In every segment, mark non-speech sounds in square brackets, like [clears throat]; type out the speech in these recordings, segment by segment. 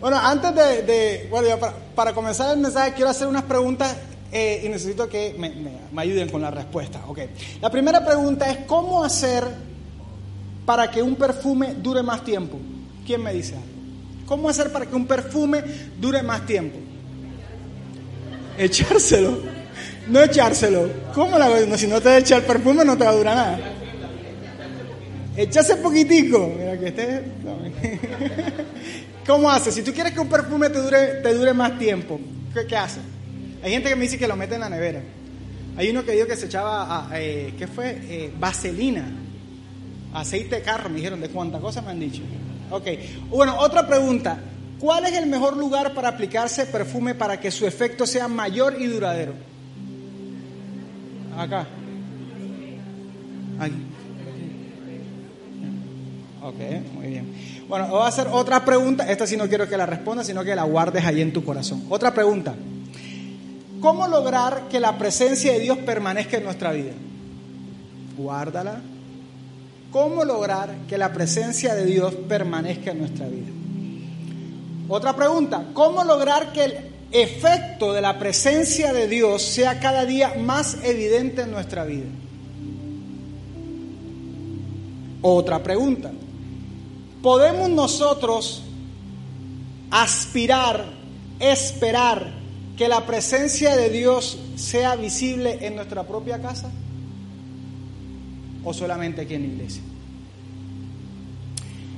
Bueno, antes de, bueno, para, comenzar el mensaje quiero hacer unas preguntas eh, y necesito que me, ayuden con la respuesta. Okay. La primera pregunta es, ¿cómo hacer para que un perfume dure más tiempo? ¿Quién me dice algo? ¿Cómo hacer para que un perfume dure más tiempo? Echárselo. No echárselo. ¿Cómo la Si no te echa el perfume no te va a durar nada. Echase poquitico. Mira que este... ¿Cómo hace? Si tú quieres que un perfume te dure, te dure más tiempo, ¿qué, qué hace? Hay gente que me dice que lo mete en la nevera. Hay uno que dijo que se echaba, eh, ¿qué fue? Eh, vaselina, aceite de carro, me dijeron, de cuánta cosa me han dicho. Ok, bueno, otra pregunta. ¿Cuál es el mejor lugar para aplicarse perfume para que su efecto sea mayor y duradero? Acá. Aquí. Ok, muy bien. Bueno, voy a hacer otra pregunta. Esta sí no quiero que la respondas, sino que la guardes ahí en tu corazón. Otra pregunta. ¿Cómo lograr que la presencia de Dios permanezca en nuestra vida? Guárdala. ¿Cómo lograr que la presencia de Dios permanezca en nuestra vida? Otra pregunta, ¿cómo lograr que el efecto de la presencia de Dios sea cada día más evidente en nuestra vida? Otra pregunta, ¿podemos nosotros aspirar, esperar que la presencia de Dios sea visible en nuestra propia casa? o solamente aquí en la iglesia.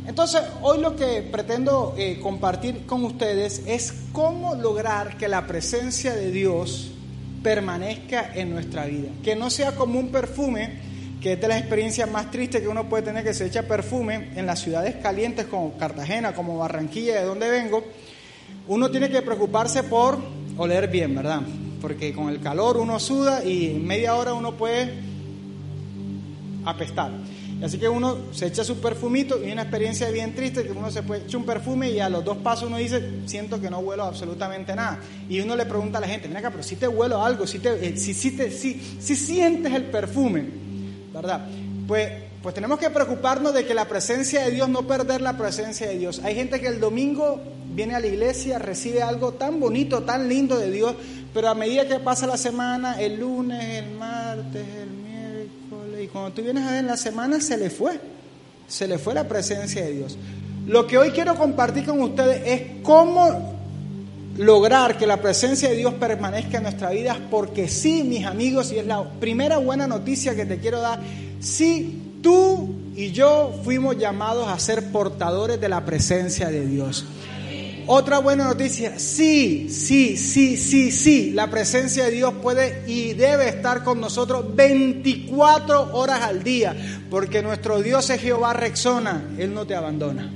Entonces, hoy lo que pretendo eh, compartir con ustedes es cómo lograr que la presencia de Dios permanezca en nuestra vida. Que no sea como un perfume, que es de las experiencias más tristes que uno puede tener, que se echa perfume en las ciudades calientes como Cartagena, como Barranquilla, de donde vengo. Uno tiene que preocuparse por oler bien, ¿verdad? Porque con el calor uno suda y en media hora uno puede apestar. Así que uno se echa su perfumito y una experiencia bien triste que uno se puede echar un perfume y a los dos pasos uno dice, siento que no huelo absolutamente nada. Y uno le pregunta a la gente, mira acá, pero si te huelo algo, si, te, eh, si, si, te, si, si sientes el perfume, ¿verdad? Pues, pues tenemos que preocuparnos de que la presencia de Dios, no perder la presencia de Dios. Hay gente que el domingo viene a la iglesia, recibe algo tan bonito, tan lindo de Dios, pero a medida que pasa la semana, el lunes, el martes, el y cuando tú vienes a ver la semana se le fue, se le fue la presencia de Dios. Lo que hoy quiero compartir con ustedes es cómo lograr que la presencia de Dios permanezca en nuestra vida, porque sí, mis amigos, y es la primera buena noticia que te quiero dar, sí, tú y yo fuimos llamados a ser portadores de la presencia de Dios. Otra buena noticia, sí, sí, sí, sí, sí, la presencia de Dios puede y debe estar con nosotros 24 horas al día, porque nuestro Dios es Jehová Rexona, Él no te abandona.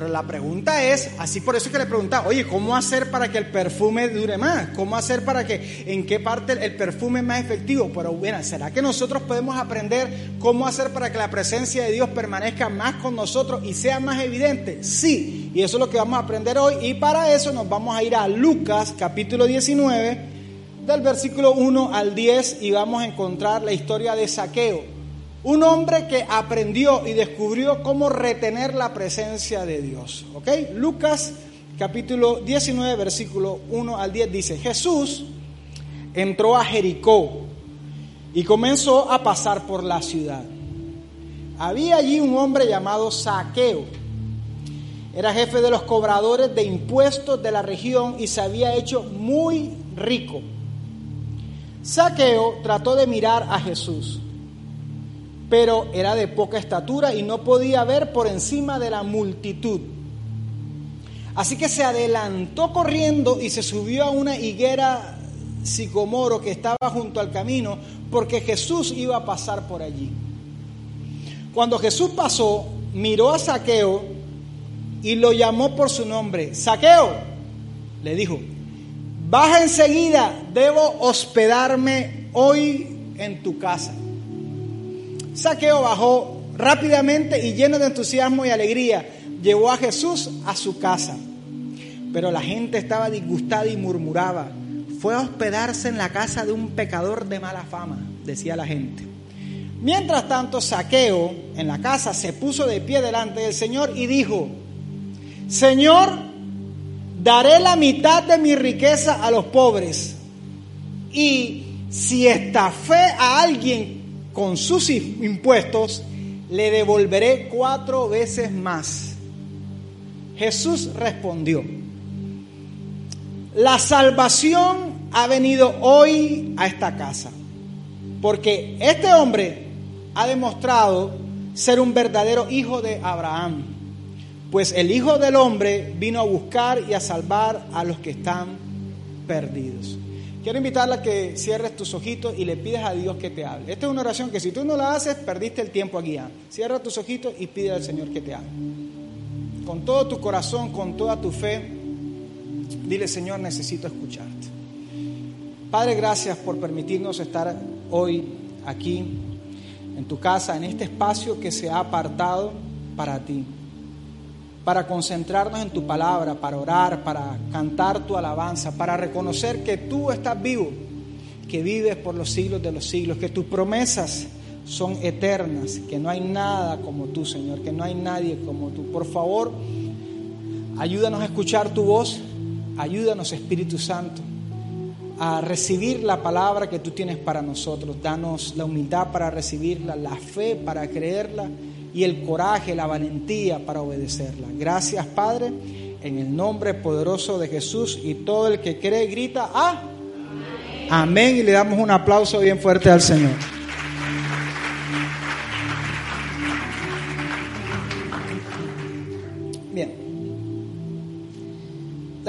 Pero la pregunta es, así por eso que le preguntaba, oye, ¿cómo hacer para que el perfume dure más? ¿Cómo hacer para que, en qué parte el perfume es más efectivo? Pero bueno, ¿será que nosotros podemos aprender cómo hacer para que la presencia de Dios permanezca más con nosotros y sea más evidente? Sí, y eso es lo que vamos a aprender hoy. Y para eso nos vamos a ir a Lucas capítulo 19, del versículo 1 al 10, y vamos a encontrar la historia de Saqueo. Un hombre que aprendió y descubrió cómo retener la presencia de Dios. ¿Ok? Lucas capítulo 19, versículo 1 al 10 dice, Jesús entró a Jericó y comenzó a pasar por la ciudad. Había allí un hombre llamado Saqueo. Era jefe de los cobradores de impuestos de la región y se había hecho muy rico. Saqueo trató de mirar a Jesús pero era de poca estatura y no podía ver por encima de la multitud. Así que se adelantó corriendo y se subió a una higuera sicomoro que estaba junto al camino, porque Jesús iba a pasar por allí. Cuando Jesús pasó, miró a Saqueo y lo llamó por su nombre. Saqueo, le dijo, baja enseguida, debo hospedarme hoy en tu casa. Saqueo bajó rápidamente y lleno de entusiasmo y alegría, llevó a Jesús a su casa. Pero la gente estaba disgustada y murmuraba. Fue a hospedarse en la casa de un pecador de mala fama, decía la gente. Mientras tanto, Saqueo en la casa se puso de pie delante del Señor y dijo, Señor, daré la mitad de mi riqueza a los pobres. Y si estafé a alguien con sus impuestos, le devolveré cuatro veces más. Jesús respondió, la salvación ha venido hoy a esta casa, porque este hombre ha demostrado ser un verdadero hijo de Abraham, pues el Hijo del Hombre vino a buscar y a salvar a los que están perdidos. Quiero invitarla a que cierres tus ojitos y le pides a Dios que te hable. Esta es una oración que si tú no la haces, perdiste el tiempo aquí. ¿ah? Cierra tus ojitos y pide al Señor que te hable. Con todo tu corazón, con toda tu fe, dile Señor, necesito escucharte. Padre, gracias por permitirnos estar hoy aquí, en tu casa, en este espacio que se ha apartado para ti, para concentrarnos en tu palabra, para orar, para cantar tu alabanza, para reconocer que tú estás vivo, que vives por los siglos de los siglos, que tus promesas son eternas, que no hay nada como tú, Señor, que no hay nadie como tú. Por favor, ayúdanos a escuchar tu voz, ayúdanos, Espíritu Santo a recibir la palabra que tú tienes para nosotros. Danos la humildad para recibirla, la fe para creerla y el coraje, la valentía para obedecerla. Gracias Padre, en el nombre poderoso de Jesús y todo el que cree grita, ¡ah! Amén y le damos un aplauso bien fuerte al Señor.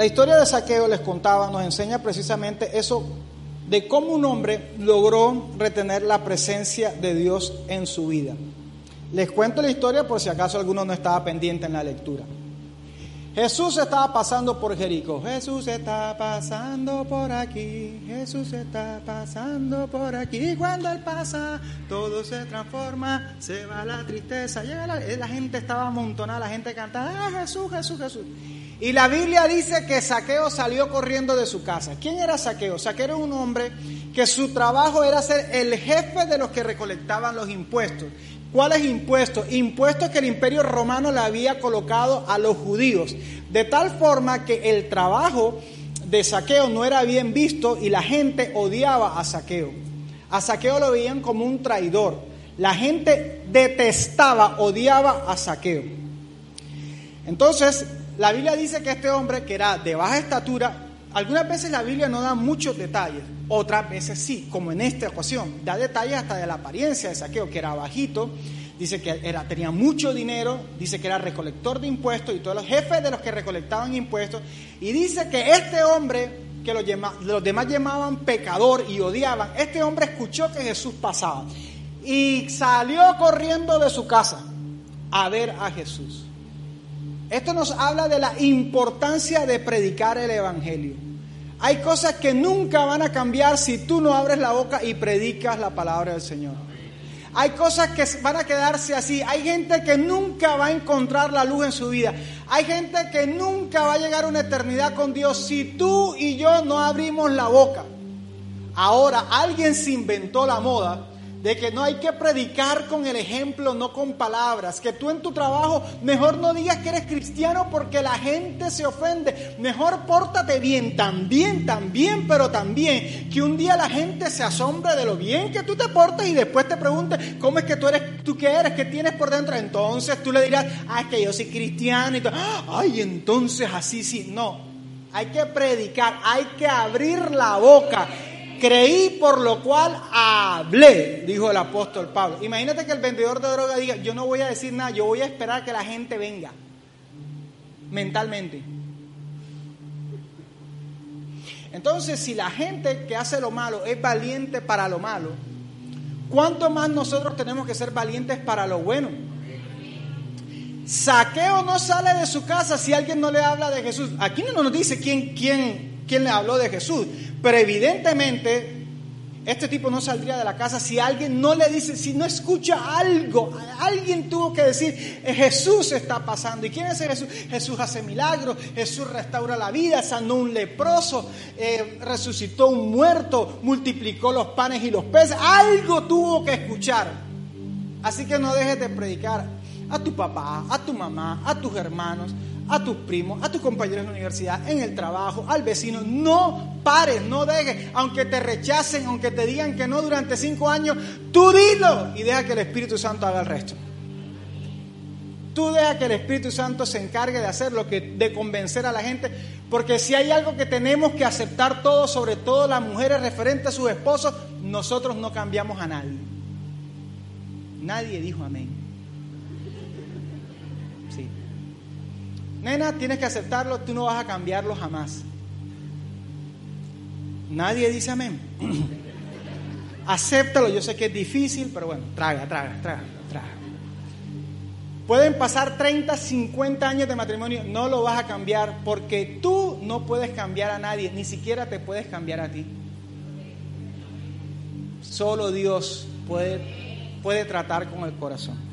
La historia de Saqueo les contaba, nos enseña precisamente eso de cómo un hombre logró retener la presencia de Dios en su vida. Les cuento la historia por si acaso alguno no estaba pendiente en la lectura. Jesús estaba pasando por Jericó. Jesús está pasando por aquí. Jesús está pasando por aquí. Cuando Él pasa, todo se transforma. Se va la tristeza. Llega la, la gente estaba amontonada. La gente cantaba, ah, Jesús, Jesús, Jesús. Y la Biblia dice que Saqueo salió corriendo de su casa. ¿Quién era Saqueo? Saqueo era un hombre que su trabajo era ser el jefe de los que recolectaban los impuestos. ¿Cuáles impuestos? Impuestos que el imperio romano le había colocado a los judíos. De tal forma que el trabajo de Saqueo no era bien visto y la gente odiaba a Saqueo. A Saqueo lo veían como un traidor. La gente detestaba, odiaba a Saqueo. Entonces, la Biblia dice que este hombre, que era de baja estatura, algunas veces la Biblia no da muchos detalles, otras veces sí, como en esta ocasión, da detalles hasta de la apariencia de Saqueo, que era bajito, dice que era, tenía mucho dinero, dice que era recolector de impuestos y todos los jefes de los que recolectaban impuestos, y dice que este hombre, que los, los demás llamaban pecador y odiaban, este hombre escuchó que Jesús pasaba y salió corriendo de su casa a ver a Jesús. Esto nos habla de la importancia de predicar el Evangelio. Hay cosas que nunca van a cambiar si tú no abres la boca y predicas la palabra del Señor. Hay cosas que van a quedarse así. Hay gente que nunca va a encontrar la luz en su vida. Hay gente que nunca va a llegar a una eternidad con Dios si tú y yo no abrimos la boca. Ahora, alguien se inventó la moda de que no hay que predicar con el ejemplo, no con palabras, que tú en tu trabajo mejor no digas que eres cristiano porque la gente se ofende, mejor pórtate bien, también, también, pero también, que un día la gente se asombre de lo bien que tú te portas y después te pregunte, ¿cómo es que tú eres, tú qué eres, qué tienes por dentro? Entonces tú le dirás, ah, es que yo soy cristiano y todo, ay, entonces así sí, no, hay que predicar, hay que abrir la boca creí por lo cual hablé, dijo el apóstol Pablo. Imagínate que el vendedor de droga diga, yo no voy a decir nada, yo voy a esperar que la gente venga, mentalmente. Entonces, si la gente que hace lo malo es valiente para lo malo, ¿cuánto más nosotros tenemos que ser valientes para lo bueno? Saqueo no sale de su casa si alguien no le habla de Jesús. Aquí no nos dice quién, quién, quién le habló de Jesús, pero evidentemente, este tipo no saldría de la casa si alguien no le dice, si no escucha algo. Alguien tuvo que decir, Jesús está pasando. ¿Y quién es Jesús? Jesús hace milagros, Jesús restaura la vida, sanó un leproso, eh, resucitó un muerto, multiplicó los panes y los peces. Algo tuvo que escuchar. Así que no dejes de predicar a tu papá, a tu mamá, a tus hermanos, a tus primos, a tus compañeros de la universidad, en el trabajo, al vecino. No pares, no dejes, aunque te rechacen, aunque te digan que no durante cinco años, tú dilo y deja que el Espíritu Santo haga el resto. Tú deja que el Espíritu Santo se encargue de hacer lo que, de convencer a la gente, porque si hay algo que tenemos que aceptar todos, sobre todo las mujeres referentes a sus esposos, nosotros no cambiamos a nadie. Nadie dijo amén. Nena, tienes que aceptarlo, tú no vas a cambiarlo jamás. Nadie dice amén. [clears throat] Acéptalo, yo sé que es difícil, pero bueno, traga, traga, traga, traga. Pueden pasar 30, 50 años de matrimonio, no lo vas a cambiar porque tú no puedes cambiar a nadie, ni siquiera te puedes cambiar a ti. Solo Dios puede, puede tratar con el corazón.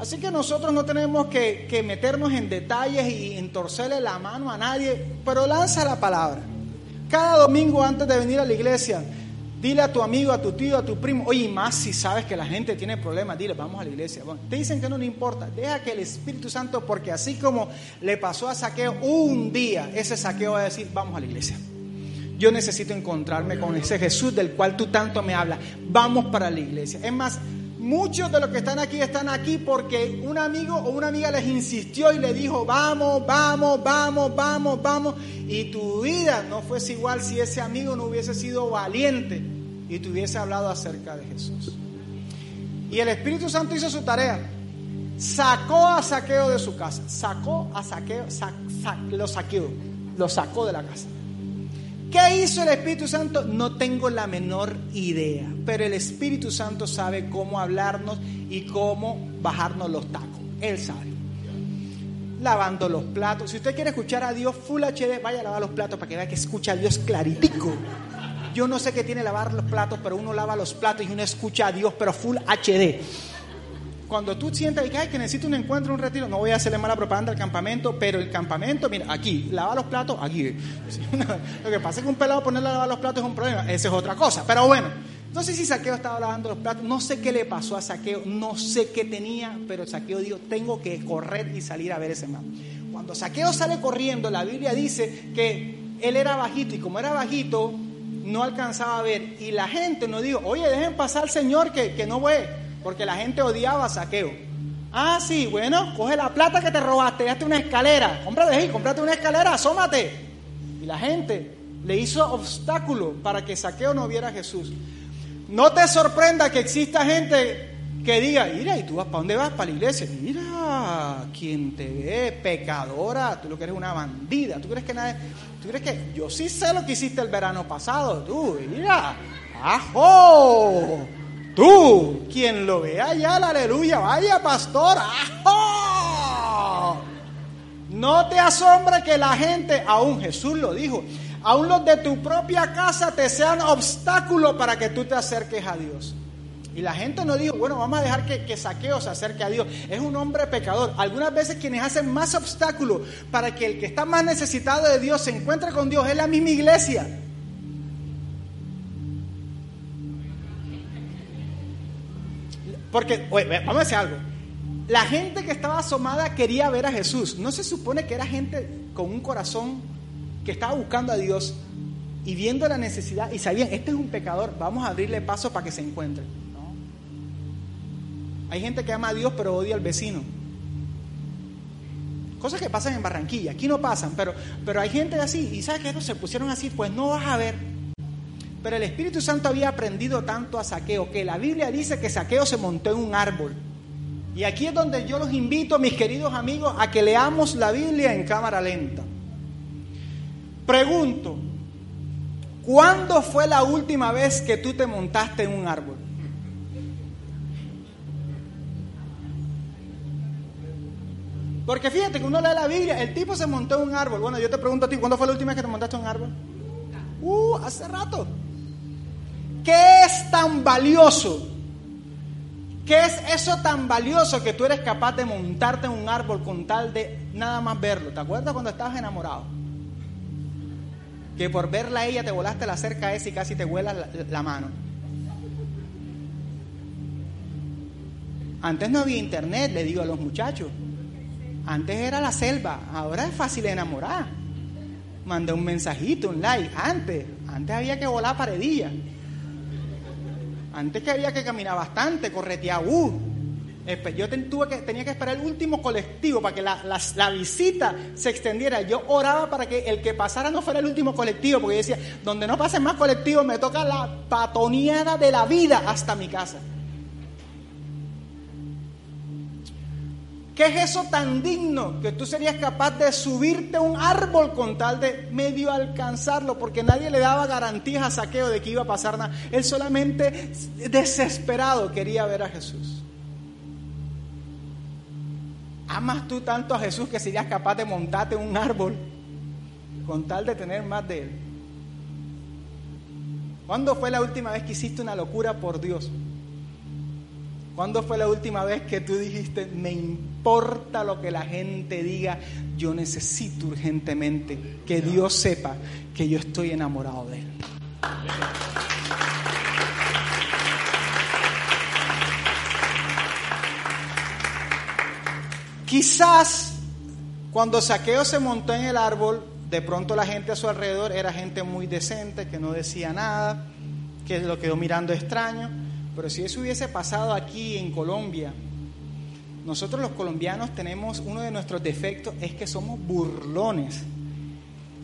Así que nosotros no tenemos que, que meternos en detalles y entorcerle la mano a nadie, pero lanza la palabra. Cada domingo antes de venir a la iglesia, Dile a tu amigo, a tu tío, a tu primo, oye, más si sabes que la gente tiene problemas, dile, vamos a la iglesia. Bueno, te dicen que no le importa, deja que el Espíritu Santo, porque así como le pasó a Saqueo un día, ese Saqueo va a decir, vamos a la iglesia. Yo necesito encontrarme con ese Jesús del cual tú tanto me hablas. Vamos para la iglesia. Es más, muchos de los que están aquí están aquí porque un amigo o una amiga les insistió y le dijo, vamos, vamos, vamos, vamos, vamos. Y tu vida no fuese igual si ese amigo no hubiese sido valiente y te hubiese hablado acerca de Jesús. Y el Espíritu Santo hizo su tarea. Sacó a Saqueo de su casa. Sacó a Saqueo, lo saqueó, lo sacó de la casa. ¿Qué hizo el Espíritu Santo? No tengo la menor idea, pero el Espíritu Santo sabe cómo hablarnos y cómo bajarnos los tacos. Él sabe. Lavando los platos. Si usted quiere escuchar a Dios Full HD, vaya a lavar los platos para que vea que escucha a Dios claritico. Yo no sé qué tiene lavar los platos, pero uno lava los platos y uno escucha a Dios, pero full HD. Cuando tú sientes que, que necesito un encuentro, un retiro, no voy a hacerle mala propaganda al campamento, pero el campamento, mira, aquí, lava los platos, aquí. [laughs] Lo que pasa es que un pelado ponerle a lavar los platos es un problema, esa es otra cosa. Pero bueno, no sé si Saqueo estaba lavando los platos, no sé qué le pasó a Saqueo, no sé qué tenía, pero Saqueo dijo, tengo que correr y salir a ver ese man. Cuando Saqueo sale corriendo, la Biblia dice que él era bajito y como era bajito, no alcanzaba a ver. Y la gente nos dijo, oye, dejen pasar al Señor que, que no ve, porque la gente odiaba a saqueo. Ah, sí, bueno, coge la plata que te robaste, hazte una escalera, cómprate ahí, cómprate una escalera, asómate. Y la gente le hizo obstáculo para que saqueo no viera a Jesús. No te sorprenda que exista gente que diga, mira, ¿y tú vas para dónde vas? Para la iglesia. Mira, quien te ve, pecadora, tú lo que eres una bandida, tú crees que nadie, tú crees que yo sí sé lo que hiciste el verano pasado, tú, mira, ajo, tú, quien lo vea allá, la aleluya, vaya pastor, ajo. No te asombra que la gente, aún Jesús lo dijo, aún los de tu propia casa te sean obstáculo para que tú te acerques a Dios. Y la gente no dijo, bueno, vamos a dejar que, Saqueo se acerque a Dios. Es un hombre pecador. Algunas veces quienes hacen más obstáculos para que el que está más necesitado de Dios se encuentre con Dios es la misma iglesia. Porque, oye, vamos a decir algo. La gente que estaba asomada quería ver a Jesús. No se supone que era gente con un corazón que estaba buscando a Dios y viendo la necesidad y sabían, este es un pecador, vamos a abrirle paso para que se encuentre. Hay gente que ama a Dios pero odia al vecino. Cosas que pasan en Barranquilla, aquí no pasan, pero, pero hay gente así, y ¿sabes que ellos se pusieron así? Pues no vas a ver. Pero el Espíritu Santo había aprendido tanto a Saqueo que la Biblia dice que Saqueo se montó en un árbol. Y aquí es donde yo los invito, mis queridos amigos, a que leamos la Biblia en cámara lenta. Pregunto, ¿cuándo fue la última vez que tú te montaste en un árbol? Porque fíjate que uno lee la Biblia, el tipo se montó en un árbol. Bueno, yo te pregunto a ti, ¿cuándo fue la última vez que te montaste en un árbol? Uh, hace rato. ¿Qué es tan valioso? ¿Qué es eso tan valioso que tú eres capaz de montarte en un árbol con tal de nada más verlo? ¿Te acuerdas cuando estabas enamorado? Que por verla a ella te volaste la cerca esa y casi te vuela la mano. Antes no había internet, le digo a los muchachos. Antes era la selva, ahora es fácil enamorar. Mandé un mensajito, un like. Antes, antes había que volar paredilla. Antes que había que caminar bastante, corretear. Uh, yo tuve que, tenía que esperar el último colectivo para que la, la, visita se extendiera. Yo oraba para que el que pasara no fuera el último colectivo, porque yo decía, donde no pasen más colectivos, me toca la patoneada de la vida hasta mi casa. ¿Qué es eso tan digno que tú serías capaz de subirte a un árbol con tal de medio alcanzarlo? Porque nadie le daba garantías a saqueo de que iba a pasar nada. Él solamente desesperado quería ver a Jesús. ¿Amas tú tanto a Jesús que serías capaz de montarte un árbol con tal de tener más de Él? ¿Cuándo fue la última vez que hiciste una locura por Dios? ¿Cuándo fue la última vez que tú dijiste, me importa lo que la gente diga, yo necesito urgentemente que Dios sepa que yo estoy enamorado de Él? Quizás cuando Saqueo se montó en el árbol, de pronto la gente a su alrededor era gente muy decente, que no decía nada, que lo quedó mirando extraño. Pero si eso hubiese pasado aquí en Colombia, nosotros los colombianos tenemos uno de nuestros defectos, es que somos burlones.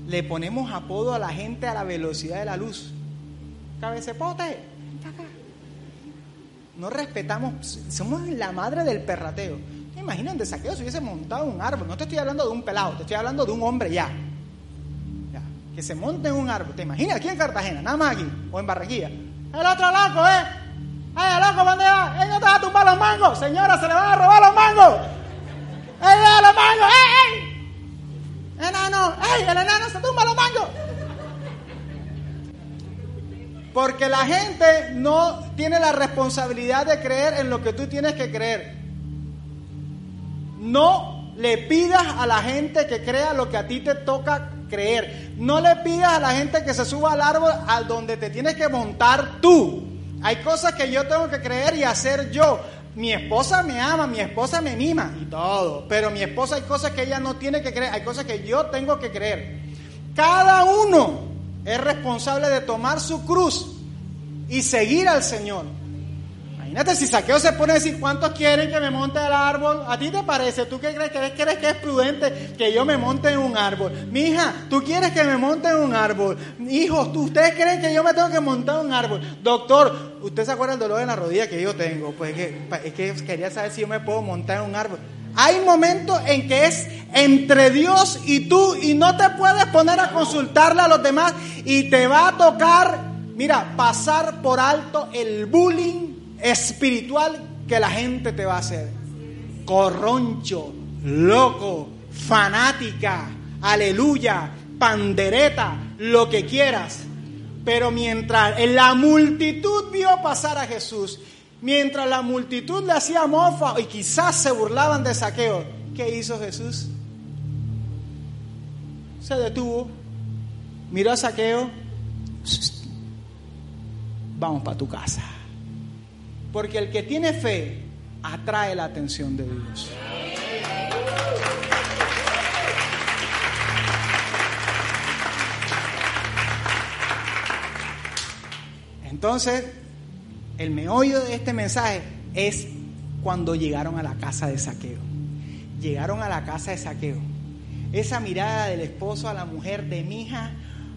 Le ponemos apodo a la gente a la velocidad de la luz. Cabecepote, no respetamos, somos la madre del perrateo. Imagínate, saqueo si hubiese montado un árbol. No te estoy hablando de un pelado, te estoy hablando de un hombre ya. ya. Que se monte en un árbol. ¿Te imaginas aquí en Cartagena? Nada más aquí. O en Barranquilla. El otro loco, ¿eh? ¡Ay, loco, va! ¡Él no te va a tumbar los mangos! Señora, se le van a robar los mangos. ¡Ey, los mangos! ¡Ey, ey! ¡Enano! ¡Ey, el enano se tumba los mangos! Porque la gente no tiene la responsabilidad de creer en lo que tú tienes que creer. No le pidas a la gente que crea lo que a ti te toca creer. No le pidas a la gente que se suba al árbol al donde te tienes que montar tú. Hay cosas que yo tengo que creer y hacer yo. Mi esposa me ama, mi esposa me mima y todo. Pero mi esposa hay cosas que ella no tiene que creer, hay cosas que yo tengo que creer. Cada uno es responsable de tomar su cruz y seguir al Señor. Imagínate si Saqueo se pone a decir cuántos quieren que me monte al árbol. ¿A ti te parece? ¿Tú qué crees? ¿Crees, crees que es prudente que yo me monte en un árbol? Mi hija, ¿tú quieres que me monte en un árbol? Hijos, ¿ustedes creen que yo me tengo que montar en un árbol? Doctor, ¿usted se acuerda del dolor en la rodilla que yo tengo? Pues es que, es que quería saber si yo me puedo montar en un árbol. Hay momentos en que es entre Dios y tú y no te puedes poner a consultarle a los demás y te va a tocar, mira, pasar por alto el bullying espiritual que la gente te va a hacer. Corroncho, loco, fanática, aleluya, pandereta, lo que quieras. Pero mientras la multitud vio pasar a Jesús, mientras la multitud le hacía mofa y quizás se burlaban de saqueo, ¿qué hizo Jesús? Se detuvo, miró a saqueo, vamos para tu casa. Porque el que tiene fe atrae la atención de Dios. Entonces, el meollo de este mensaje es cuando llegaron a la casa de saqueo. Llegaron a la casa de saqueo. Esa mirada del esposo a la mujer de mi hija,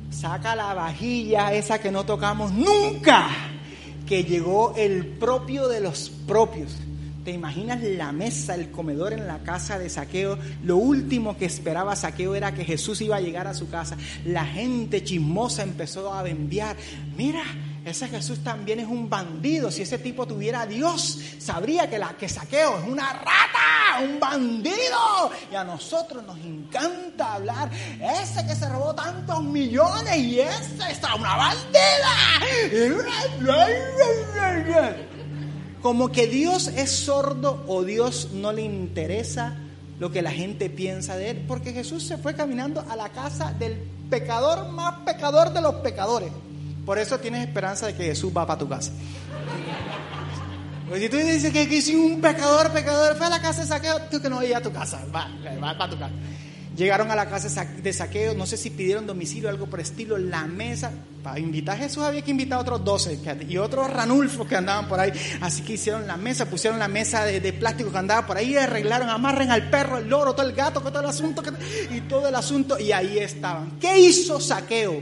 saca la vajilla, esa que no tocamos nunca que llegó el propio de los propios. ¿Te imaginas la mesa, el comedor en la casa de Saqueo? Lo último que esperaba Saqueo era que Jesús iba a llegar a su casa. La gente chismosa empezó a enviar, mira, ese Jesús también es un bandido. Si ese tipo tuviera a Dios, sabría que la que saqueo es una rata, un bandido. Y a nosotros nos encanta hablar. Ese que se robó tantos millones y ese está una bandida. Como que Dios es sordo o Dios no le interesa lo que la gente piensa de él. Porque Jesús se fue caminando a la casa del pecador más pecador de los pecadores. Por eso tienes esperanza de que Jesús va para tu casa. Pues si tú dices que, que un pecador, pecador, fue a la casa de saqueo, tú que no vayas a tu casa, va, va, va a tu casa. Llegaron a la casa de saqueo, no sé si pidieron domicilio algo por estilo, la mesa. Para invitar a Jesús había que invitar a otros 12 y otros ranulfos que andaban por ahí. Así que hicieron la mesa, pusieron la mesa de, plástico que andaba por ahí, arreglaron, amarren al perro, el loro, todo el gato, todo el asunto y todo el asunto. Y ahí estaban. ¿Qué hizo saqueo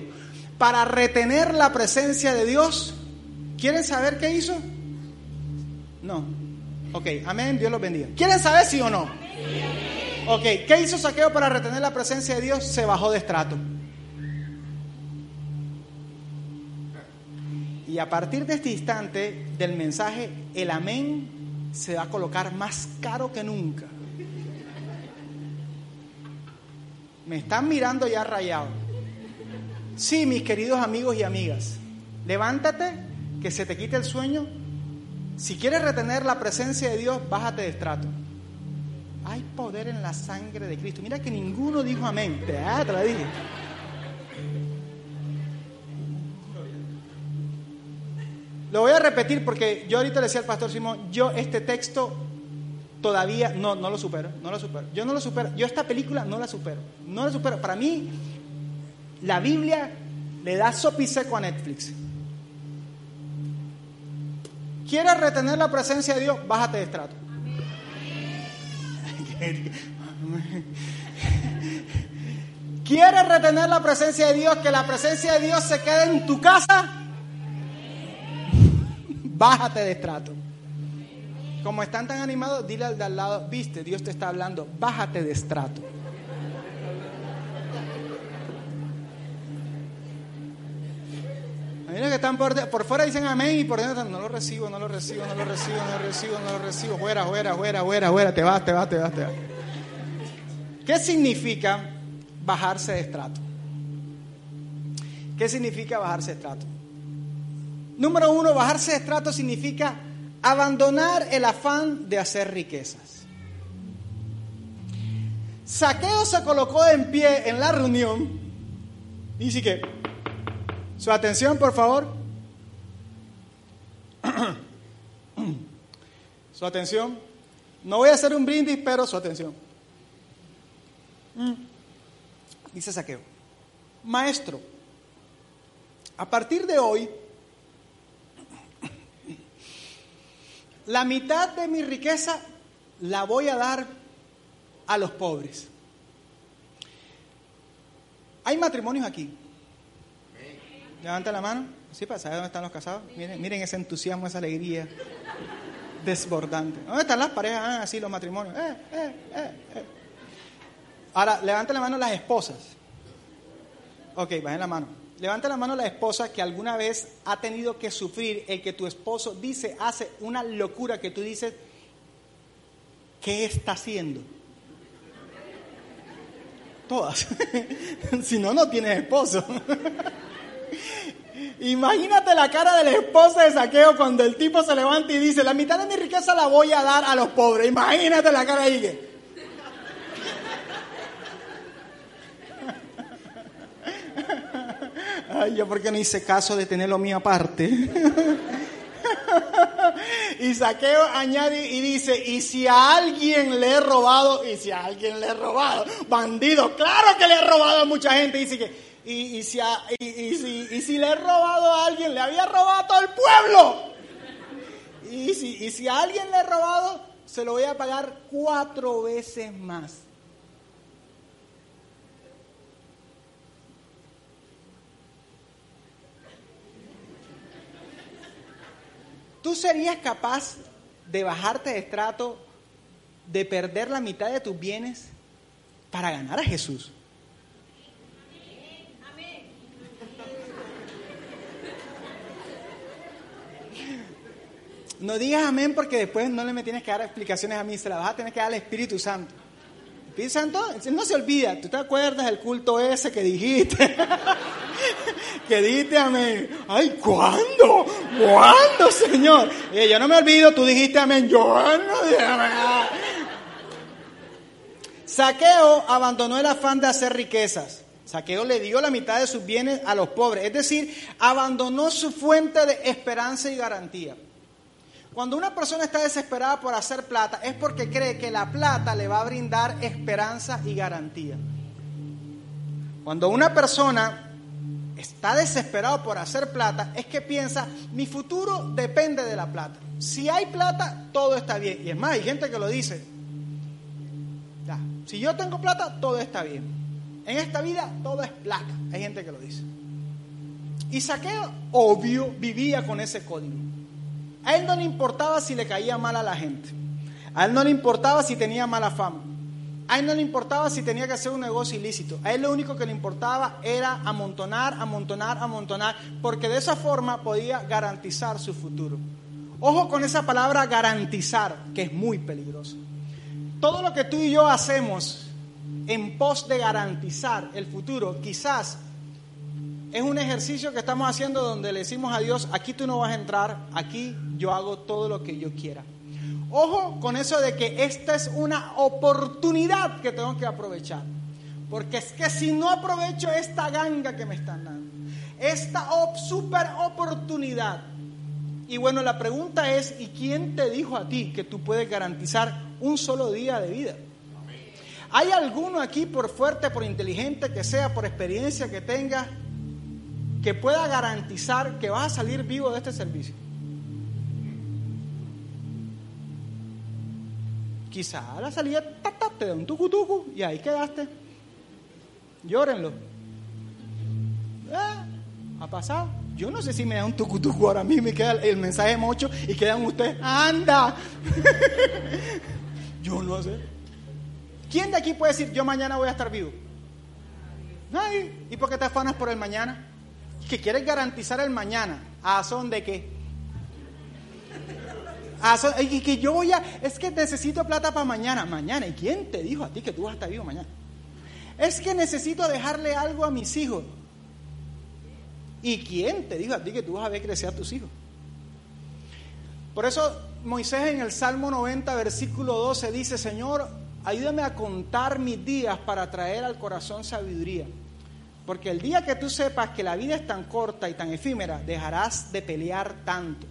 para retener la presencia de Dios? ¿Quieren saber qué hizo? No. Ok, amén, Dios los bendiga. ¿Quieren saber sí o no? Ok, ¿qué hizo Saqueo para retener la presencia de Dios? Se bajó de estrato. Y a partir de este instante del mensaje, el amén se va a colocar más caro que nunca. Me están mirando ya rayado. Sí, mis queridos amigos y amigas, levántate, que se te quite el sueño. Si quieres retener la presencia de Dios, bájate de estrato. Hay poder en la sangre de Cristo. Mira que ninguno dijo amén. Te, ah, te dije. Lo voy a repetir porque yo ahorita le decía al pastor Simón, yo este texto todavía no, no lo supero, no lo supero. Yo no lo supero. Yo esta película no la supero. No la supero. Para mí, la Biblia le da sopiseco a Netflix. ¿Quieres retener la presencia de Dios? Bájate de estrato. ¿Quieres retener la presencia de Dios? Que la presencia de Dios se quede en tu casa. Bájate de estrato. Como están tan animados, dile al de al lado, viste, Dios te está hablando, bájate de estrato. Que están por, por, fuera dicen amén y por dentro no lo recibo, no lo recibo, no lo recibo, no lo recibo, no lo recibo. Fuera, fuera, fuera, fuera, fuera, te vas, te vas, te vas, te vas. ¿Qué significa bajarse de estrato? ¿Qué significa bajarse de estrato? Número uno, bajarse de estrato significa abandonar el afán de hacer riquezas. Saqueo se colocó en pie en la reunión y dice que su atención, por favor. [clears throat] su atención. No voy a hacer un brindis, pero su atención. Mm. Dice Saqueo. Maestro, a partir de hoy, [clears throat] la mitad de mi riqueza la voy a dar a los pobres. Hay matrimonios aquí Levanta la mano. Sí, para saber dónde están los casados. Miren, miren ese entusiasmo, esa alegría desbordante. ¿Dónde están las parejas? Ah, así los matrimonios. Eh, eh, eh, Ahora, levanta la mano las esposas. Ok, bajen la mano. Levanta la mano la esposa que alguna vez ha tenido que sufrir el que tu esposo dice, hace una locura que tú dices, ¿qué está haciendo? Todas. [laughs] si no, no tienes esposo. [laughs] Imagínate la cara de la esposa de saqueo cuando el tipo se levanta y dice, la mitad de mi riqueza la voy a dar a los pobres. Imagínate la cara ahí que... Ay, yo porque no hice caso de tener lo mío aparte. y Saqueo añade y dice, y si a alguien le he robado, y si a alguien le he robado, bandido, claro que le he robado a mucha gente, dice que y, si y, si, le he robado a alguien, le había robado a todo el pueblo. Y si, y si a alguien le he robado, se lo voy a pagar cuatro veces más. ¿Tú serías capaz de bajarte de estrato, de perder la mitad de tus bienes para ganar a Jesús? No digas amén porque después no le me tienes que dar explicaciones a mí, se las vas a tener que dar al Espíritu Santo. Espíritu Santo no se olvida, ¿tú te acuerdas del culto ese que dijiste? [laughs] que dijiste amén. Ay, ¿cuándo? ¿Cuándo, Señor? yo no me olvido, tú dijiste amén, yo no dije amén. Saqueo abandonó el afán de hacer riquezas. Saqueo le dio la mitad de sus bienes a los pobres, es decir, abandonó su fuente de esperanza y garantía. Cuando una persona está desesperada por hacer plata es porque cree que la plata le va a brindar esperanza y garantía. Cuando una persona está desesperado por hacer plata es que piensa, mi futuro depende de la plata. Si hay plata, todo está bien. Y es más, hay gente que lo dice. si yo tengo plata, todo está bien. En esta vida, todo es plata. Hay gente que lo dice. Y Saqueo, obvio, vivía con ese código. A él no le importaba si le caía mal a la gente. A él no le importaba si tenía mala fama. A él no le importaba si tenía que hacer un negocio ilícito. A él lo único que le importaba era amontonar, amontonar, amontonar, porque de esa forma podía garantizar su futuro. Ojo con esa palabra garantizar, que es muy peligrosa. Todo lo que tú y yo hacemos en pos de garantizar el futuro, quizás es un ejercicio que estamos haciendo donde le decimos a Dios, aquí tú no vas a entrar, aquí yo hago todo lo que yo quiera. Ojo con eso de que esta es una oportunidad que tengo que aprovechar. Porque es que si no aprovecho esta ganga que me están dando, esta super oportunidad, y bueno, la pregunta es, ¿y quién te dijo a ti que tú puedes garantizar un solo día de vida? ¿Hay alguno aquí, por fuerte, por inteligente que sea, por experiencia que tenga, que pueda garantizar que vas a salir vivo de este servicio? Quizá a la salida te da un tucutucu y ahí quedaste. Llórenlo. ¿Eh? ¿Ha pasado? Yo no sé si me da un tucutucu ahora mismo y queda el mensaje mocho y quedan ustedes, anda. [laughs] yo no sé. ¿Quién de aquí puede decir, yo mañana voy a estar vivo? Nadie. ¿Y por qué te afanas por el mañana? Que quieres garantizar el mañana. ¿A son de qué? ¿A son, y que yo voy a, es que necesito plata para mañana. Mañana. ¿Y quién te dijo a ti que tú vas a estar vivo mañana? Es que necesito dejarle algo a mis hijos. ¿Y quién te dijo a ti que tú vas a ver crecer a tus hijos? Por eso Moisés en el Salmo 90, versículo 12 dice, Señor, ayúdame a contar mis días para traer al corazón sabiduría. Porque el día que tú sepas que la vida es tan corta y tan efímera, dejarás de pelear tanto.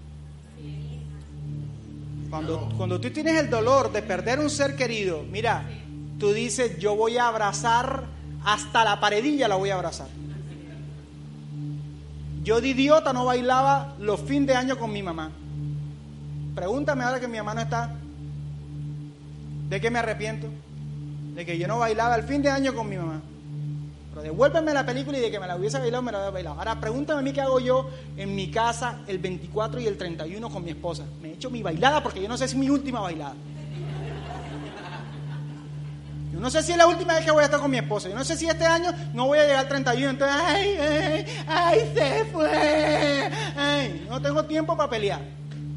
Cuando, cuando tú tienes el dolor de perder un ser querido, mira, tú dices, yo voy a abrazar hasta la paredilla, la voy a abrazar. Yo de idiota no bailaba los fines de año con mi mamá. Pregúntame ahora que mi mamá no está. ¿De qué me arrepiento? De que yo no bailaba el fin de año con mi mamá. Pero devuélveme la película y de que me la hubiese bailado, me la hubiera bailado. Ahora pregúntame a mí qué hago yo en mi casa el 24 y el 31 con mi esposa. Me he hecho mi bailada porque yo no sé si es mi última bailada. Yo no sé si es la última vez que voy a estar con mi esposa. Yo no sé si este año no voy a llegar al 31. Entonces, ay, ay, ay, se fue. Ay, no tengo tiempo para pelear.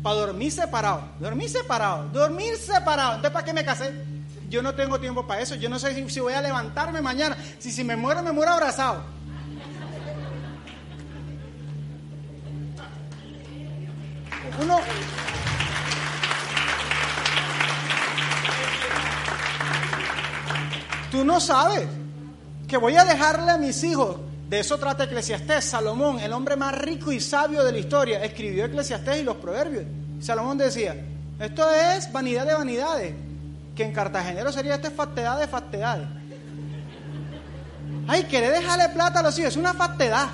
Para dormir separado. Dormir separado. Dormir separado. Entonces, ¿para qué me casé? Yo no tengo tiempo para eso. Yo no sé si, voy a levantarme mañana. Si, si me muero, me muero abrazado. Uno. Tú no sabes que voy a dejarle a mis hijos. De eso trata Eclesiastés. Salomón, el hombre más rico y sabio de la historia, escribió Eclesiastés y los proverbios. Salomón decía, esto es vanidad de vanidades, que en cartagenero sería este fastedad de fastedades. Ay, querer dejarle plata a los hijos es una fastedad.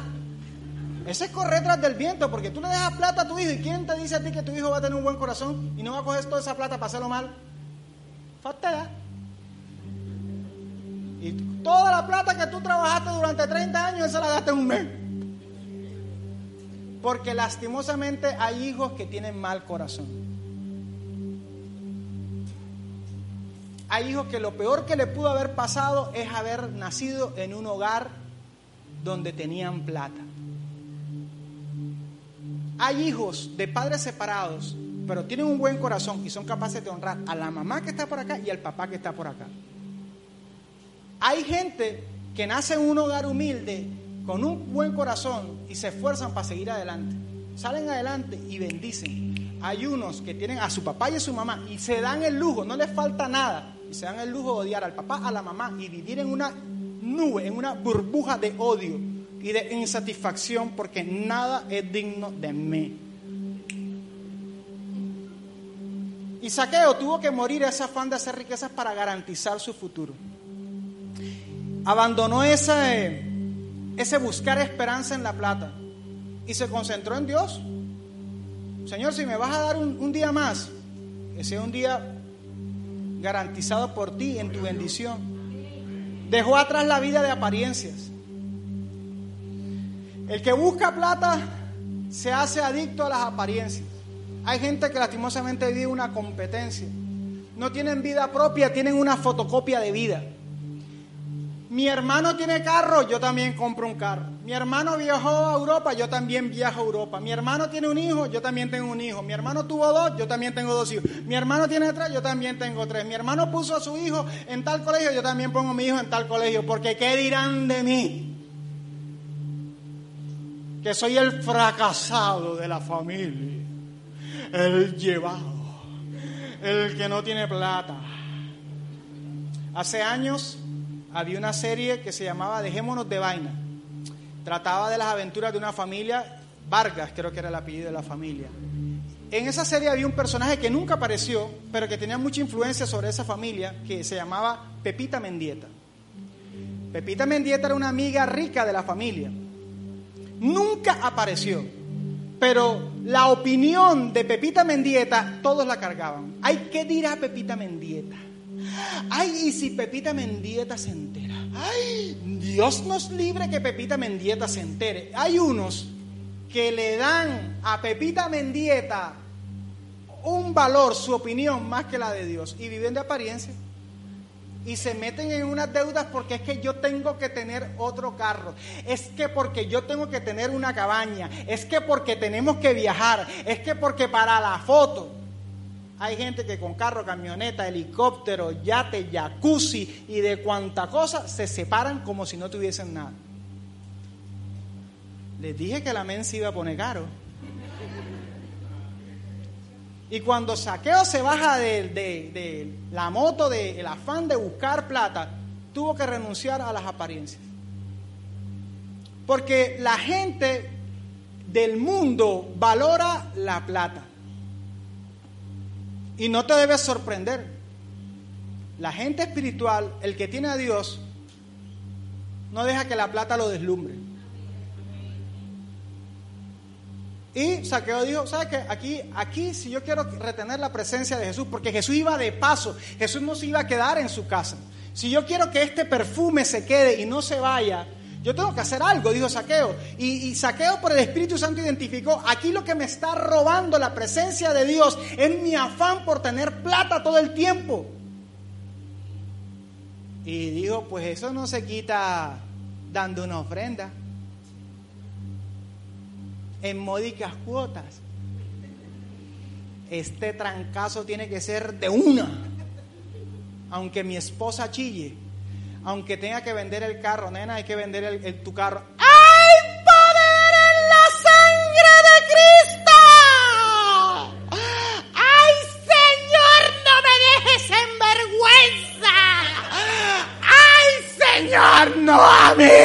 Ese es correr tras del viento, porque tú le dejas plata a tu hijo y ¿quién te dice a ti que tu hijo va a tener un buen corazón y no va a coger toda esa plata para hacerlo mal? Fastedad. Y toda la plata que tú trabajaste durante 30 años, esa la daste en un mes. Porque lastimosamente hay hijos que tienen mal corazón. Hay hijos que lo peor que le pudo haber pasado es haber nacido en un hogar donde tenían plata. Hay hijos de padres separados, pero tienen un buen corazón y son capaces de honrar a la mamá que está por acá y al papá que está por acá. Hay gente que nace en un hogar humilde, con un buen corazón y se esfuerzan para seguir adelante. Salen adelante y bendicen. Hay unos que tienen a su papá y a su mamá y se dan el lujo, no les falta nada, y se dan el lujo de odiar al papá, a la mamá y vivir en una nube, en una burbuja de odio y de insatisfacción porque nada es digno de mí. Y Saqueo tuvo que morir ese afán de hacer riquezas para garantizar su futuro. Abandonó ese, ese buscar esperanza en la plata y se concentró en Dios. Señor, si me vas a dar un, día más, que sea un día garantizado por ti en tu bendición. Dejó atrás la vida de apariencias. El que busca plata se hace adicto a las apariencias. Hay gente que lastimosamente vive una competencia. No tienen vida propia, tienen una fotocopia de vida. Mi hermano tiene carro, yo también compro un carro. Mi hermano viajó a Europa, yo también viajo a Europa. Mi hermano tiene un hijo, yo también tengo un hijo. Mi hermano tuvo dos, yo también tengo dos hijos. Mi hermano tiene tres, yo también tengo tres. Mi hermano puso a su hijo en tal colegio, yo también pongo a mi hijo en tal colegio. Porque ¿qué dirán de mí? Que soy el fracasado de la familia. El llevado. El que no tiene plata. Hace años había una serie que se llamaba Dejémonos de Vaina. Trataba de las aventuras de una familia, Vargas creo que era el apellido de la familia. En esa serie había un personaje que nunca apareció, pero que tenía mucha influencia sobre esa familia, que se llamaba Pepita Mendieta. Pepita Mendieta era una amiga rica de la familia. Nunca apareció, pero la opinión de Pepita Mendieta todos la cargaban. Ay, ¿qué dirá Pepita Mendieta? Ay, y si Pepita Mendieta se. Ay, Dios nos libre que Pepita Mendieta se entere. Hay unos que le dan a Pepita Mendieta un valor, su opinión, más que la de Dios. Y viven de apariencia. Y se meten en unas deudas porque es que yo tengo que tener otro carro. Es que porque yo tengo que tener una cabaña. Es que porque tenemos que viajar. Es que porque para la foto. Hay gente que con carro, camioneta, helicóptero, yate, jacuzzi y de cuanta cosa se separan como si no tuviesen nada. Les dije que la men se iba a poner caro. Y cuando Saqueo se baja de, de, de la moto, del afán de buscar plata, tuvo que renunciar a las apariencias. Porque la gente del mundo valora la plata. Y no te debes sorprender. La gente espiritual, el que tiene a Dios, no deja que la plata lo deslumbre. Y Saqueo dijo, ¿sabes qué? Aquí, aquí si yo quiero retener la presencia de Jesús, porque Jesús iba de paso, Jesús no se iba a quedar en su casa. Si yo quiero que este perfume se quede y no se vaya, yo tengo que hacer algo, dijo Saqueo. Y, Saqueo por el Espíritu Santo identificó, aquí lo que me está robando la presencia de Dios es mi afán por tener plata todo el tiempo. Y dijo, pues eso no se quita dando una ofrenda en módicas cuotas. Este trancazo tiene que ser de una, aunque mi esposa chille aunque tenga que vender el carro, nena, hay que vender el, tu carro. ¡Hay poder en la sangre de Cristo! ¡Ay, Señor, no me dejes en vergüenza! ¡Ay, Señor, no a mí!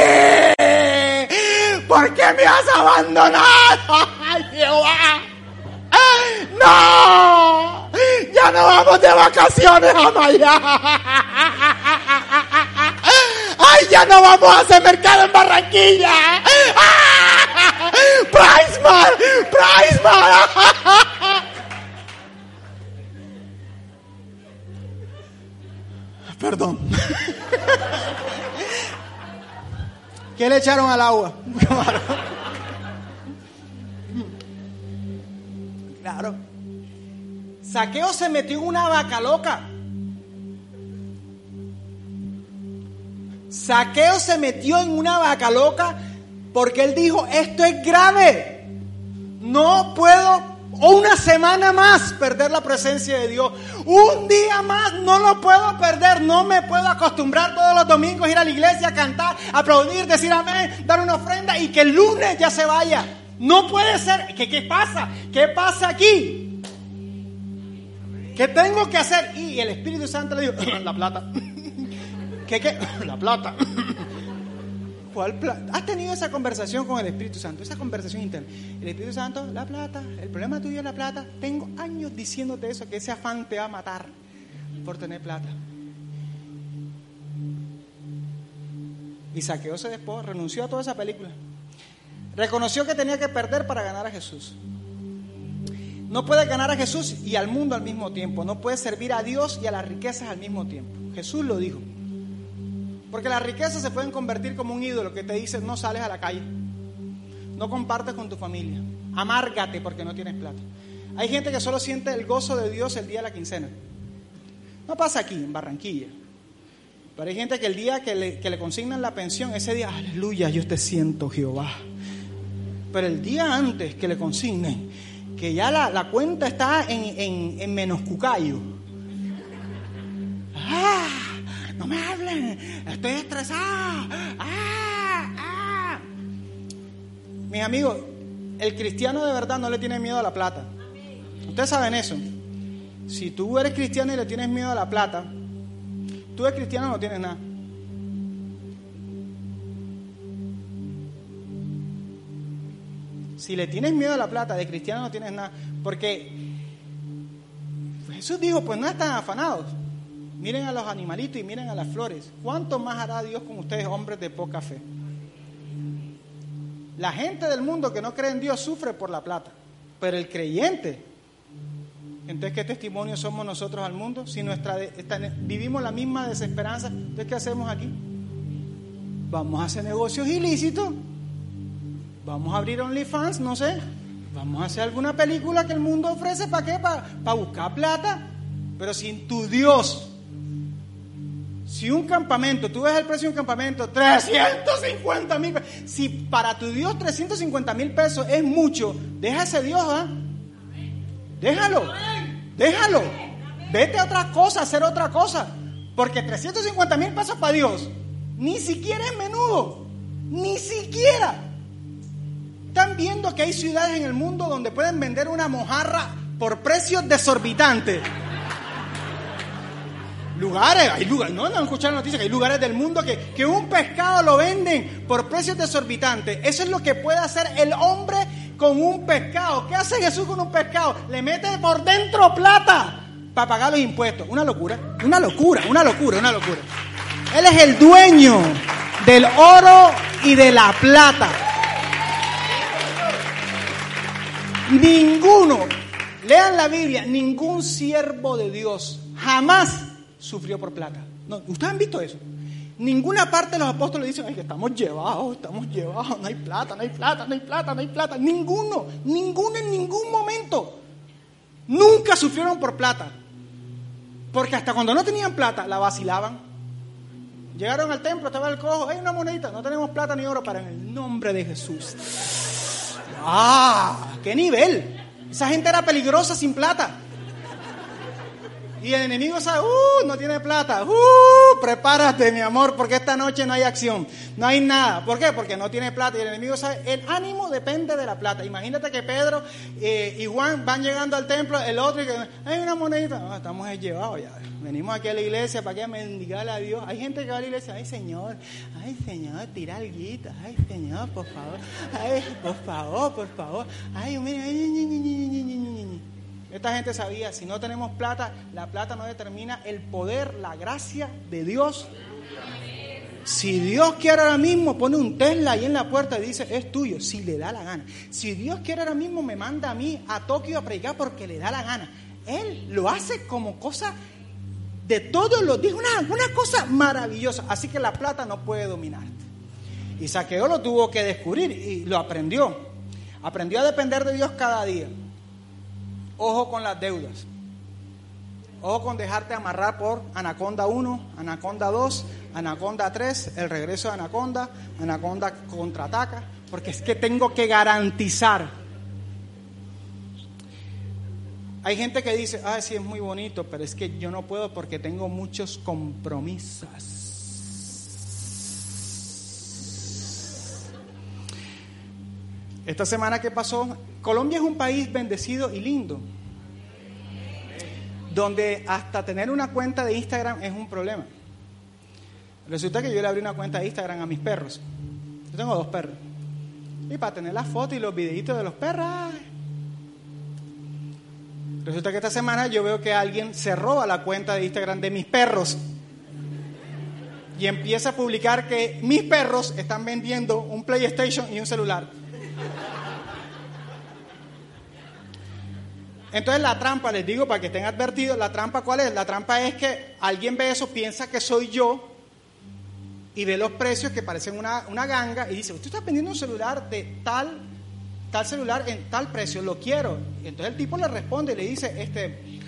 ¿Por qué me has abandonado? ¡Ay, Jehová! ¡No! ¡Ya no vamos de vacaciones a Miami! ¡Ay, ya no vamos a hacer mercado en Barranquilla! [laughs] ¡Ah! ¡Priceman! [laughs] Perdón. [laughs] ¿Qué le echaron al agua? Claro. Saqueo se metió en una vaca loca. Saqueo se metió en una vaca loca porque él dijo, esto es grave. No puedo una semana más perder la presencia de Dios. Un día más no lo puedo perder. No me puedo acostumbrar todos los domingos a ir a la iglesia, a cantar, aplaudir, decir amén, dar una ofrenda y que el lunes ya se vaya. No puede ser. ¿Qué, qué pasa? ¿Qué pasa aquí? ¿Qué tengo que hacer? Y el Espíritu Santo le dijo, [clears throat] la plata. ¿Qué qué? [laughs] La plata. [laughs] ¿cuál plata? ¿Has tenido esa conversación con el Espíritu Santo? Esa conversación interna. El Espíritu Santo, la plata, el problema tuyo es la plata. Tengo años diciéndote eso, que ese afán te va a matar por tener plata. Y Saqueo se despojó, renunció a toda esa película. Reconoció que tenía que perder para ganar a Jesús. No puedes ganar a Jesús y al mundo al mismo tiempo. No puedes servir a Dios y a las riquezas al mismo tiempo. Jesús lo dijo. Porque las riquezas se pueden convertir como un ídolo que te dice no sales a la calle. No compartes con tu familia. Amárgate porque no tienes plata. Hay gente que solo siente el gozo de Dios el día de la quincena. No pasa aquí, en Barranquilla. Pero hay gente que el día que le, consignan la pensión, ese día, aleluya, yo te siento, Jehová. Pero el día antes que le consignen, que ya la, la cuenta está en, en, en menos cucayo. ¡Ah! No me hablen, estoy estresado. ¡Ah! ¡Ah! Mis amigos, el cristiano de verdad no le tiene miedo a la plata. Ustedes saben eso. Si tú eres cristiano y le tienes miedo a la plata, tú eres cristiano no tienes nada. Si le tienes miedo a la plata, de cristiano no tienes nada. Porque Jesús dijo, pues no están afanados. Miren a los animalitos y miren a las flores. ¿Cuánto más hará Dios con ustedes, hombres de poca fe? La gente del mundo que no cree en Dios sufre por la plata. Pero el creyente, entonces, ¿qué testimonio somos nosotros al mundo? Si nuestra vivimos la misma desesperanza, entonces, ¿qué hacemos aquí? Vamos a hacer negocios ilícitos. Vamos a abrir OnlyFans, no sé. Vamos a hacer alguna película que el mundo ofrece, ¿para qué? Para buscar plata. Pero sin tu Dios. Si un campamento, tú ves el precio de un campamento, 350 mil pesos. Si para tu Dios 350 mil pesos es mucho, deja Dios, ¿ah? Déjalo, déjalo. Vete a otra cosa, hacer otra cosa. Porque 350 mil pesos para Dios, ni siquiera es menudo. Ni siquiera. Están viendo que hay ciudades en el mundo donde pueden vender una mojarra por precios desorbitantes. Lugares, hay lugares, no, no han escuchado noticias que hay lugares del mundo que, que un pescado lo venden por precios desorbitantes. Eso es lo que puede hacer el hombre con un pescado. ¿Qué hace Jesús con un pescado? Le mete por dentro plata para pagar los impuestos. Una locura, una locura, una locura, una locura. Él es el dueño del oro y de la plata. Ninguno, lean la Biblia, ningún siervo de Dios jamás sufrió por plata. No, ¿Ustedes han visto eso? Ninguna parte de los apóstoles dicen, ay, que estamos llevados, estamos llevados, no hay plata, no hay plata, no hay plata, no hay plata. Ninguno, ninguno en ningún momento. Nunca sufrieron por plata. Porque hasta cuando no tenían plata, la vacilaban. Llegaron al templo, estaba el cojo, hay una monedita, no tenemos plata ni oro para en el nombre de Jesús. ¡Ah! ¡Qué nivel! Esa gente era peligrosa sin plata. Y el enemigo sabe, ¡uh! No tiene plata. ¡uh! Prepárate, mi amor, porque esta noche no hay acción. No hay nada. ¿Por qué? Porque no tiene plata. Y el enemigo sabe, el ánimo depende de la plata. Imagínate que Pedro eh, y Juan van llegando al templo, el otro, y que hay una monedita. No, estamos llevados ya. Venimos aquí a la iglesia para que mendigarle a Dios. Hay gente que va a la iglesia, ay Señor, ay Señor, tira alguito, ay Señor, por favor, ay, por favor, por favor, ay, mira, ay, ñi, ñi, ñi, esta gente sabía, si no tenemos plata, la plata no determina el poder, la gracia de Dios. Si Dios quiere ahora mismo, pone un Tesla ahí en la puerta y dice, es tuyo, si le da la gana. Si Dios quiere ahora mismo, me manda a mí a Tokio a predicar porque le da la gana. Él lo hace como cosa de todos los días, una, una cosa maravillosa. Así que la plata no puede dominarte. Y Saqueo lo tuvo que descubrir y lo aprendió. Aprendió a depender de Dios cada día. Ojo con las deudas. Ojo con dejarte amarrar por Anaconda 1, Anaconda 2, Anaconda 3, el regreso de Anaconda, Anaconda contraataca, porque es que tengo que garantizar. Hay gente que dice, ah, sí, es muy bonito, pero es que yo no puedo porque tengo muchos compromisos. Esta semana que pasó, Colombia es un país bendecido y lindo, donde hasta tener una cuenta de Instagram es un problema. Resulta que yo le abrí una cuenta de Instagram a mis perros. Yo tengo dos perros. Y para tener las fotos y los videitos de los perros. Resulta que esta semana yo veo que alguien se roba la cuenta de Instagram de mis perros y empieza a publicar que mis perros están vendiendo un PlayStation y un celular. Entonces la trampa, les digo para que estén advertidos, la trampa cuál es? La trampa es que alguien ve eso, piensa que soy yo y ve los precios que parecen una, una ganga y dice, usted está vendiendo un celular de tal, tal celular en tal precio, lo quiero. Y entonces el tipo le responde y le dice, este,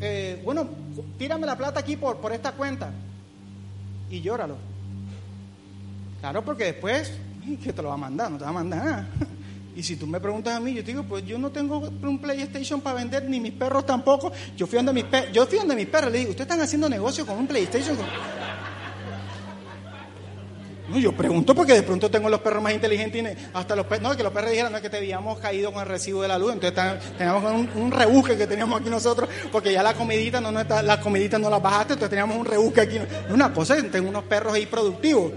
eh, bueno, tírame la plata aquí por, por esta cuenta y llóralo. Claro, porque después, que te lo va a mandar? No te va a mandar nada. [laughs] Y si tú me preguntas a mí, yo te digo, pues yo no tengo un PlayStation para vender, ni mis perros tampoco. Yo fui donde mis perros, yo fui donde mis perros, le digo, ¿ustedes están haciendo negocio con un PlayStation? [laughs] No, yo pregunto porque de pronto tengo los perros más inteligentes y hasta los perros, no, que los perros dijeran, no, es que te habíamos caído con el recibo de la luz, entonces teníamos un, un rebusque que teníamos aquí nosotros, porque ya la comidita no, no está, la comidita no la bajaste, entonces teníamos un rebusque aquí. Una cosa, tengo unos perros ahí productivos.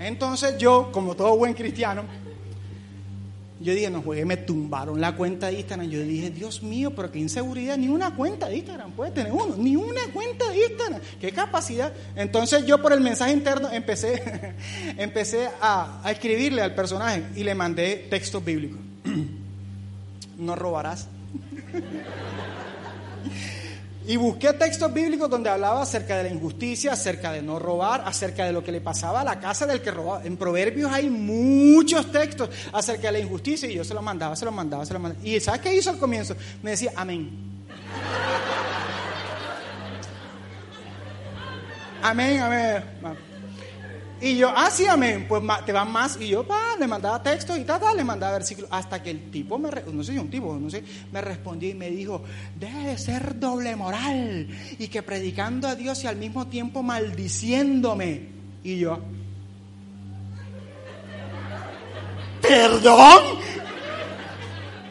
Entonces yo, como todo buen cristiano, yo dije, no juegue, me tumbaron la cuenta de Instagram. Yo dije, Dios mío, pero qué inseguridad, ni una cuenta de Instagram puede tener uno, ni una cuenta de Instagram, qué capacidad. Entonces yo por el mensaje interno empecé, [laughs] empecé a, a escribirle al personaje y le mandé textos bíblicos. [clears throat] no robarás. [laughs] Y busqué textos bíblicos donde hablaba acerca de la injusticia, acerca de no robar, acerca de lo que le pasaba a la casa del que robaba. En Proverbios hay muchos textos acerca de la injusticia y yo se los mandaba, se los mandaba, se los mandaba. ¿Y sabes qué hizo al comienzo? Me decía, amén. amén, amén. Y yo, ah, sí, amén, pues te van más. Y yo, pa, le mandaba texto y tal, le mandaba versículos. Hasta que el tipo, me, no sé si un tipo, no sé, me respondió y me dijo, debe de ser doble moral. Y que predicando a Dios y al mismo tiempo maldiciéndome. Y yo, ¿perdón?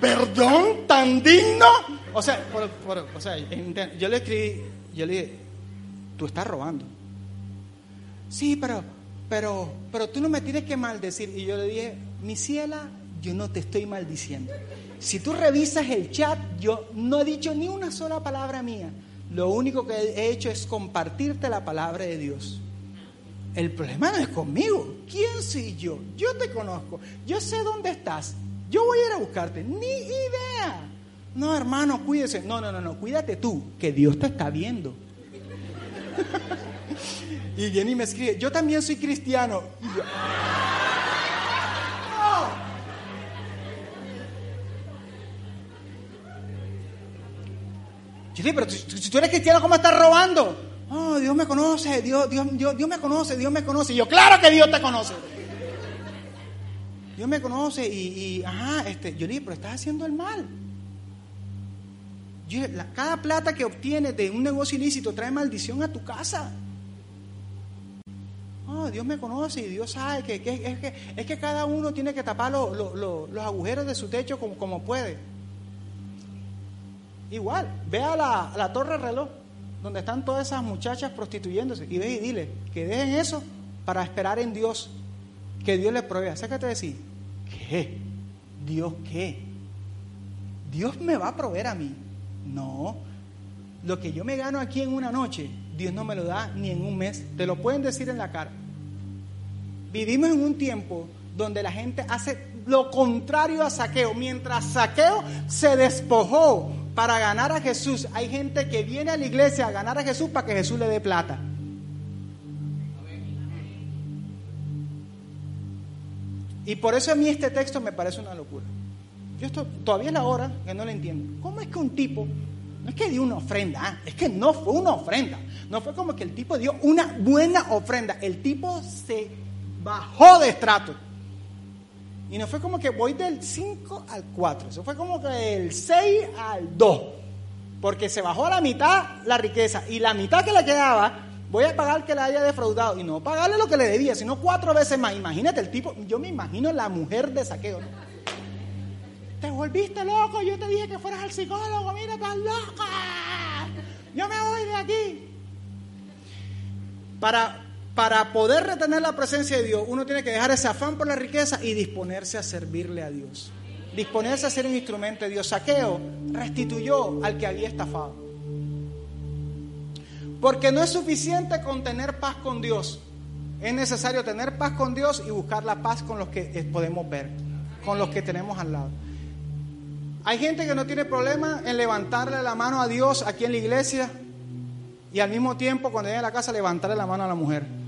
¿Perdón? ¿Tan digno? O sea, o sea, yo le escribí, yo le dije, tú estás robando. Sí, pero pero, pero tú no me tienes que maldecir. Y yo le dije, mi ciela, yo no te estoy maldiciendo. Si tú revisas el chat, yo no he dicho ni una sola palabra mía. Lo único que he hecho es compartirte la palabra de Dios. El problema no es conmigo. ¿Quién soy yo? Yo te conozco. Yo sé dónde estás. Yo voy a ir a buscarte. Ni idea. No, hermano, cuídese. No, no, no, no. Cuídate tú, que Dios te está viendo. Y viene y me escribe, yo también soy cristiano. Y yo, dije, pero si tú eres cristiano, ¿cómo estás robando? Oh, Dios me conoce, Dios, Dios, Dios, me conoce, Dios me conoce. Y yo, claro que Dios te conoce. Dios me conoce y, ajá, este, yo le dije, pero estás haciendo el mal. Yo, cada plata que obtienes de un negocio ilícito trae maldición a tu casa. Dios me conoce y Dios sabe que, es, que es, que, cada uno tiene que tapar los agujeros de su techo como, como puede. Igual, ve a la, la torre reloj, donde están todas esas muchachas prostituyéndose, y ve y dile que dejen eso para esperar en Dios, que Dios les provea. ¿Sabes qué te decir? ¿Qué? ¿Dios qué? ¿Dios me va a proveer a mí? No. Lo que yo me gano aquí en una noche, Dios no me lo da ni en un mes. Te lo pueden decir en la cara. Vivimos en un tiempo donde la gente hace lo contrario a saqueo. Mientras saqueo se despojó para ganar a Jesús, hay gente que viene a la iglesia a ganar a Jesús para que Jesús le dé plata. Y por eso a mí este texto me parece una locura. Yo esto, todavía es la hora que no lo entiendo. ¿Cómo es que un tipo, no es que dio una ofrenda, ah, es que no fue una ofrenda, no fue como que el tipo dio una buena ofrenda, el tipo se bajó de estrato. Y no fue como que voy del 5 al 4, eso fue como que del 6 al 2, porque se bajó a la mitad la riqueza y la mitad que le quedaba voy a pagar que le haya defraudado y no pagarle lo que le debía, sino cuatro veces más. Imagínate el tipo, yo me imagino la mujer de saqueo. Te volviste loco, yo te dije que fueras al psicólogo, mira, estás loca. Yo me voy de aquí. Para para poder retener la presencia de Dios, uno tiene que dejar ese afán por la riqueza y disponerse a servirle a Dios. Disponerse a ser un instrumento de Dios. Saqueo restituyó al que había estafado. Porque no es suficiente con tener paz con Dios. Es necesario tener paz con Dios y buscar la paz con los que podemos ver, con los que tenemos al lado. Hay gente que no tiene problema en levantarle la mano a Dios aquí en la iglesia y al mismo tiempo cuando llega a la casa levantarle la mano a la mujer.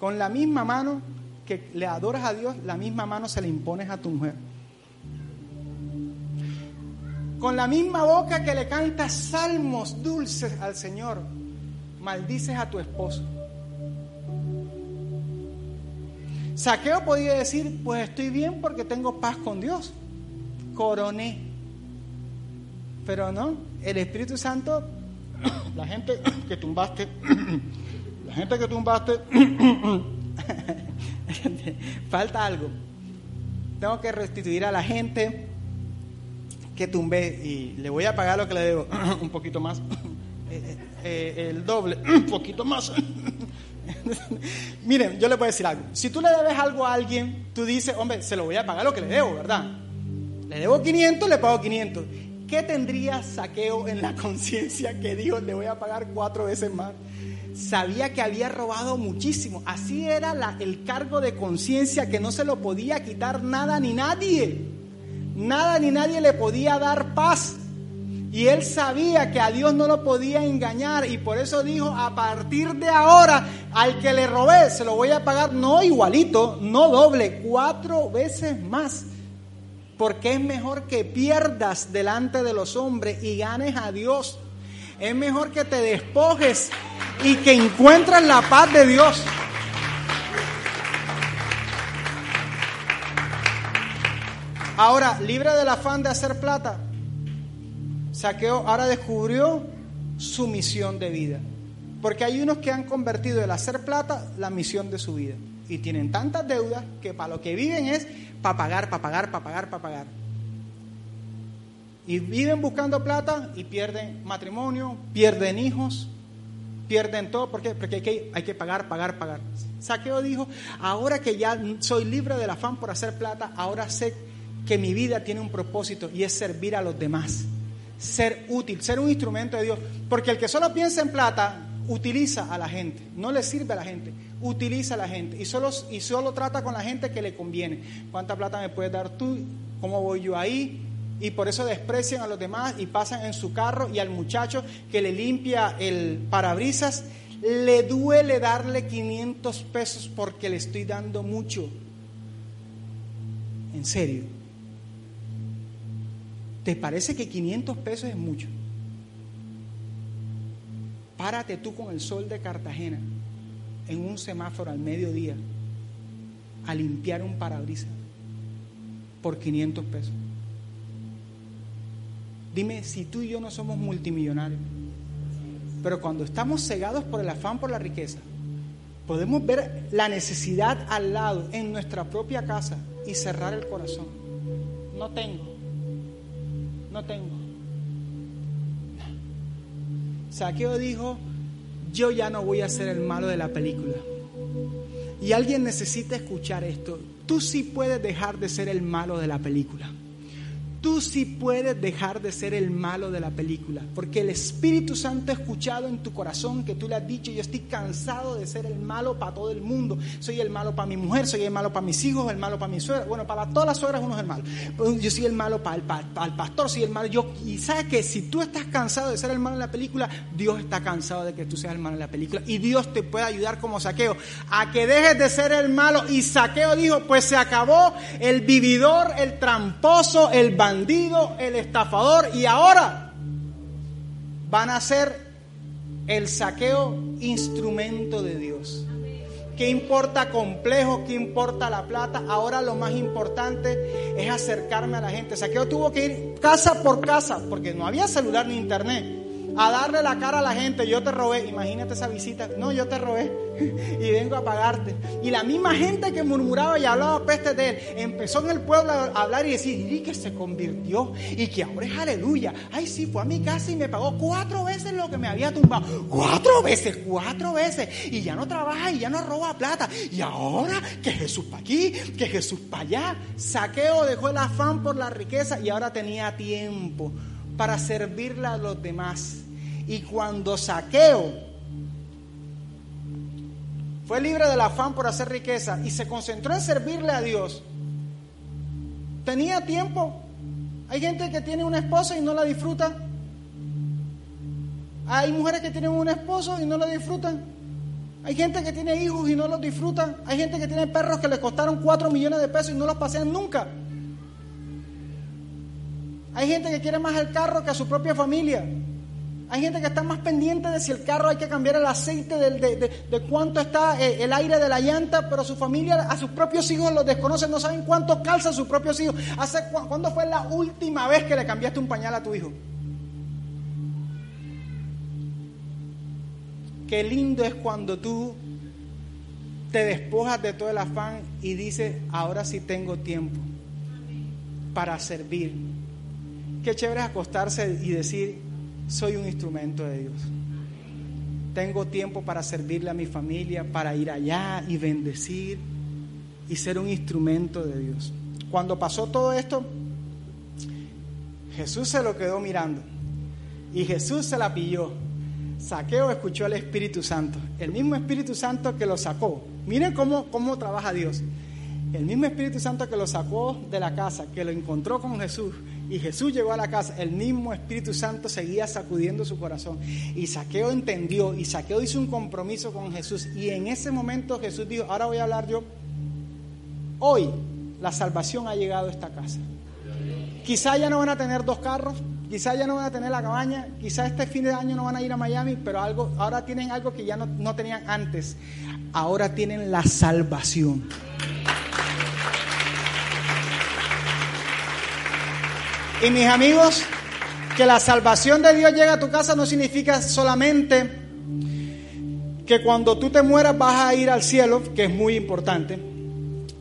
Con la misma mano que le adoras a Dios, la misma mano se le impones a tu mujer. Con la misma boca que le cantas salmos dulces al Señor, maldices a tu esposo. Saqueo podía decir, pues estoy bien porque tengo paz con Dios. Coroné. Pero no, el Espíritu Santo, la gente que tumbaste, gente que tumbaste, [coughs] falta algo. Tengo que restituir a la gente que tumbé y le voy a pagar lo que le debo, [coughs] un poquito más, [coughs] eh, eh, eh, el doble, un poquito más. Miren, yo le voy a decir algo. Si tú le debes algo a alguien, tú dices, hombre, se lo voy a pagar lo que le debo, ¿verdad? Le debo 500, le pago 500. ¿Qué tendría saqueo en la [laughs] conciencia que dijo, le voy a pagar cuatro veces más? Sabía que había robado muchísimo. Así era el cargo de conciencia que no se lo podía quitar nada ni nadie. Nada ni nadie le podía dar paz. Y él sabía que a Dios no lo podía engañar y por eso dijo, a partir de ahora, al que le robé, se lo voy a pagar no igualito, no doble, cuatro veces más. Porque es mejor que pierdas delante de los hombres y ganes a Dios. Es mejor que te despojes y que encuentres la paz de Dios. Ahora, libre del afán de hacer plata, Saqueo ahora descubrió su misión de vida. Porque hay unos que han convertido el hacer plata la misión de su vida. Y tienen tantas deudas que para lo que viven es para pagar, para pagar, para pagar, para pagar. Y viven buscando plata y pierden matrimonio, pierden hijos, pierden todo. ¿Por qué? Porque hay que, hay que pagar, pagar, pagar. Saqueo dijo, ahora que ya soy libre del afán por hacer plata, ahora sé que mi vida tiene un propósito y es servir a los demás. Ser útil, ser un instrumento de Dios. Porque el que solo piensa en plata, utiliza a la gente, no le sirve a la gente, utiliza a la gente y solo, y solo trata con la gente que le conviene. ¿Cuánta plata me puedes dar tú? ¿Cómo voy yo ahí? Y por eso desprecian a los demás y pasan en su carro y al muchacho que le limpia el parabrisas, le duele darle 500 pesos porque le estoy dando mucho. En serio. ¿Te parece que 500 pesos es mucho? Párate tú con el sol de Cartagena en un semáforo al mediodía a limpiar un parabrisas por 500 pesos. Dime si tú y yo no somos multimillonarios, pero cuando estamos cegados por el afán por la riqueza, podemos ver la necesidad al lado en nuestra propia casa y cerrar el corazón. No tengo no tengo. Saqueo dijo, yo ya no voy a ser el malo de la película. Y alguien necesita escuchar esto. Tú sí puedes dejar de ser el malo de la película tú sí puedes dejar de ser el malo de la película, porque el Espíritu Santo ha escuchado en tu corazón que tú le has dicho, yo estoy cansado de ser el malo para todo el mundo, soy el malo para mi mujer, soy el malo para mis hijos, el malo para mi suegra, bueno, para todas las suegras uno es el malo, yo soy el malo para el, pastor, soy el malo, yo, y sabes que si tú estás cansado de ser el malo en la película, Dios está cansado de que tú seas el malo en la película, y Dios te puede ayudar como saqueo, a que dejes de ser el malo, y saqueo dijo, pues se acabó el vividor, el tramposo, el bandido, el estafador y ahora van a ser el saqueo instrumento de Dios. ¿Qué importa complejo? ¿Qué importa la plata? Ahora lo más importante es acercarme a la gente. Saqueo tuvo que ir casa por casa porque no había celular ni internet. A darle la cara a la gente, yo te robé, imagínate esa visita, no, yo te robé [laughs] y vengo a pagarte. Y la misma gente que murmuraba y hablaba peste de él, empezó en el pueblo a hablar y decir, y que se convirtió y que ahora es aleluya. Ay, sí, fue a mi casa y me pagó cuatro veces lo que me había tumbado. Cuatro veces, cuatro veces. Y ya no trabaja y ya no roba plata. Y ahora que Jesús para aquí, que Jesús para allá. Saqueo dejó el afán por la riqueza y ahora tenía tiempo para servirle a los demás. Y cuando Saqueo fue libre del afán por hacer riqueza y se concentró en servirle a Dios, tenía tiempo. Hay gente que tiene una esposa y no la disfruta. Hay mujeres que tienen un esposo y no lo disfrutan. Hay gente que tiene hijos y no los disfrutan. Hay gente que tiene perros que le costaron 4 millones de pesos y no los pasean nunca. Hay gente que quiere más el carro que a su propia familia. Hay gente que está más pendiente de si el carro hay que cambiar el aceite, de, cuánto está eh, el aire de la llanta, pero su familia, a sus propios hijos los desconocen, no saben cuánto calza sus propios hijos. ¿Hace ¿Cuándo fue la última vez que le cambiaste un pañal a tu hijo? Qué lindo es cuando tú te despojas de todo el afán y dices, ahora sí tengo tiempo para servir Qué chévere es acostarse y decir, soy un instrumento de Dios. Tengo tiempo para servirle a mi familia, para ir allá y bendecir y ser un instrumento de Dios. Cuando pasó todo esto, Jesús se lo quedó mirando y Jesús se la pilló. Saqueo escuchó al Espíritu Santo, el mismo Espíritu Santo que lo sacó. Miren cómo, cómo trabaja Dios. El mismo Espíritu Santo que lo sacó de la casa, que lo encontró con Jesús, y Jesús llegó a la casa, el mismo Espíritu Santo seguía sacudiendo su corazón. Y Saqueo entendió y Saqueo hizo un compromiso con Jesús. Y en ese momento Jesús dijo, ahora voy a hablar yo. Hoy la salvación ha llegado a esta casa. Quizá ya no van a tener dos carros, quizá ya no van a tener la cabaña, quizá este fin de año no van a ir a Miami, pero algo, ahora tienen algo que ya no, no tenían antes. Ahora tienen la salvación. Y mis amigos, que la salvación de Dios llega a tu casa no significa solamente que cuando tú te mueras vas a ir al cielo, que es muy importante.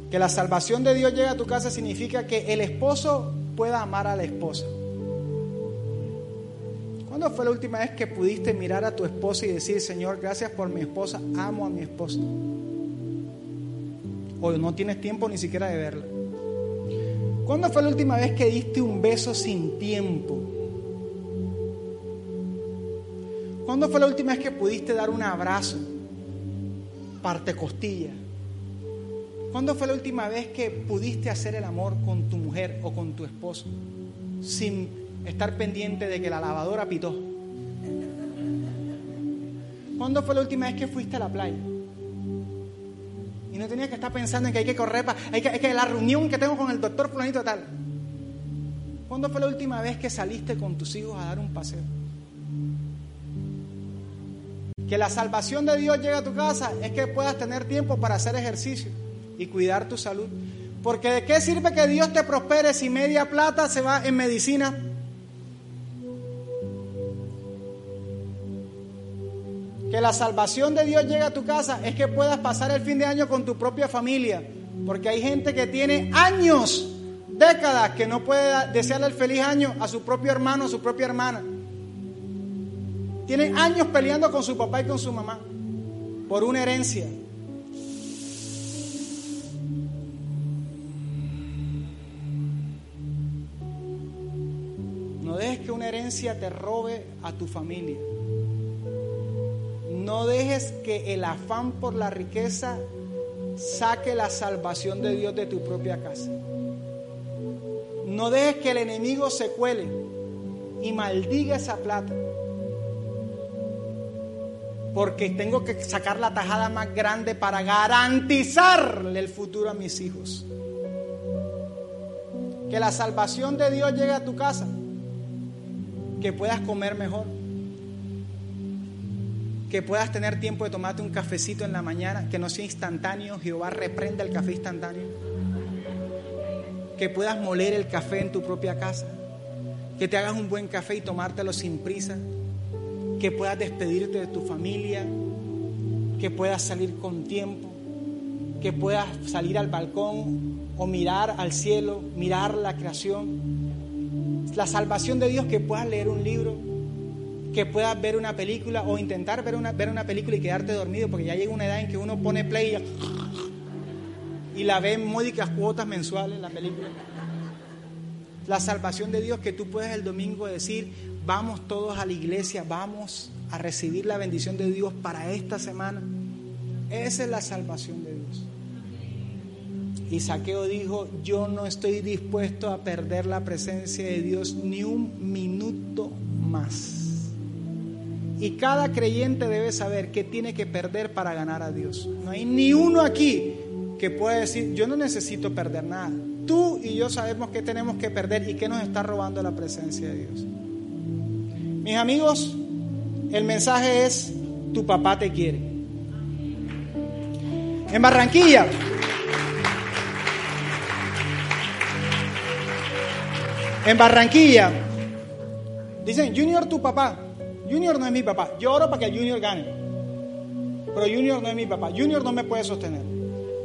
Que la salvación de Dios llega a tu casa significa que el esposo pueda amar a la esposa. ¿Cuándo fue la última vez que pudiste mirar a tu esposa y decir, Señor, gracias por mi esposa, amo a mi esposa? O no tienes tiempo ni siquiera de verla. ¿Cuándo fue la última vez que diste un beso sin tiempo? ¿Cuándo fue la última vez que pudiste dar un abrazo? Parte costilla. ¿Cuándo fue la última vez que pudiste hacer el amor con tu mujer o con tu esposo sin estar pendiente de que la lavadora pitó? ¿Cuándo fue la última vez que fuiste a la playa? Y no tenía que estar pensando en que hay que correr para. Hay que, que la reunión que tengo con el doctor Fulanito tal. ¿Cuándo fue la última vez que saliste con tus hijos a dar un paseo? Que la salvación de Dios llegue a tu casa es que puedas tener tiempo para hacer ejercicio y cuidar tu salud. Porque ¿de qué sirve que Dios te prospere si media plata se va en medicina? Que la salvación de Dios llegue a tu casa es que puedas pasar el fin de año con tu propia familia. Porque hay gente que tiene años, décadas, que no puede desearle el feliz año a su propio hermano, a su propia hermana. Tienen años peleando con su papá y con su mamá por una herencia. No dejes que una herencia te robe a tu familia. No dejes que el afán por la riqueza saque la salvación de Dios de tu propia casa. No dejes que el enemigo se cuele y maldiga esa plata. Porque tengo que sacar la tajada más grande para garantizarle el futuro a mis hijos. Que la salvación de Dios llegue a tu casa. Que puedas comer mejor que puedas tener tiempo de tomarte un cafecito en la mañana, que no sea instantáneo, Jehová reprenda el café instantáneo. Que puedas moler el café en tu propia casa, que te hagas un buen café y tomártelo sin prisa, que puedas despedirte de tu familia, que puedas salir con tiempo, que puedas salir al balcón o mirar al cielo, mirar la creación. La salvación de Dios, que puedas leer un libro, que puedas ver una película o intentar ver una, ver una película y quedarte dormido, porque ya llega una edad en que uno pone play y, y la ve en módicas cuotas mensuales la película. La salvación de Dios, que tú puedes el domingo decir, vamos todos a la iglesia, vamos a recibir la bendición de Dios para esta semana. Esa es la salvación de Dios. Y Saqueo dijo, yo no estoy dispuesto a perder la presencia de Dios ni un minuto más. Y cada creyente debe saber qué tiene que perder para ganar a Dios. No hay ni uno aquí que pueda decir, yo no necesito perder nada. Tú y yo sabemos qué tenemos que perder y qué nos está robando la presencia de Dios. Mis amigos, el mensaje es, tu papá te quiere. En Barranquilla. En Barranquilla. Dicen, Junior, tu papá. Junior no es mi papá. Yo oro para que el Junior gane. Pero Junior no es mi papá. Junior no me puede sostener.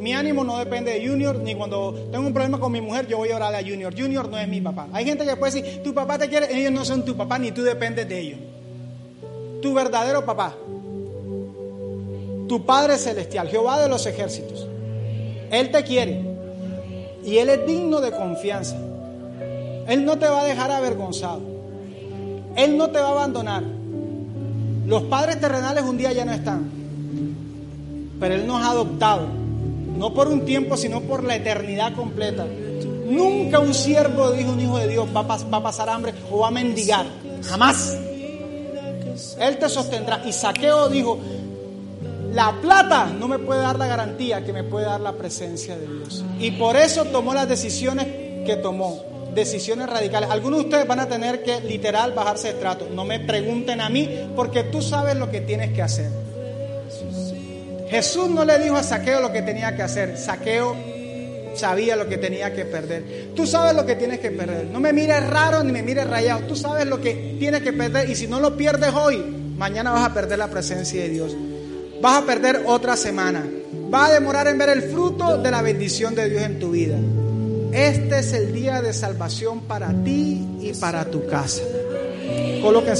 Mi ánimo no depende de Junior, ni cuando tengo un problema con mi mujer, yo voy a orar a Junior. Junior no es mi papá. Hay gente que puede decir, tu papá te quiere, ellos no son tu papá, ni tú dependes de ellos. Tu verdadero papá, tu Padre Celestial, Jehová de los ejércitos, Él te quiere y Él es digno de confianza. Él no te va a dejar avergonzado. Él no te va a abandonar. Los padres terrenales un día ya no están, pero Él nos ha adoptado no por un tiempo, sino por la eternidad completa. Nunca un siervo dijo un hijo de Dios va a, pasar hambre o va a mendigar. Jamás. Él te sostendrá. Y Saqueo dijo, la plata no me puede dar la garantía que me puede dar la presencia de Dios. Y por eso tomó las decisiones que tomó. Decisiones radicales. Algunos de ustedes van a tener que literal bajarse de trato. No me pregunten a mí porque tú sabes lo que tienes que hacer. Jesús no le dijo a Saqueo lo que tenía que hacer. Saqueo sabía lo que tenía que perder. Tú sabes lo que tienes que perder. No me mires raro ni me mires rayado. Tú sabes lo que tienes que perder. Y si no lo pierdes hoy, mañana vas a perder la presencia de Dios. Vas a perder otra semana. Vas a demorar en ver el fruto de la bendición de Dios en tu vida. Este es el día de salvación para ti y para tu casa. Colóquense.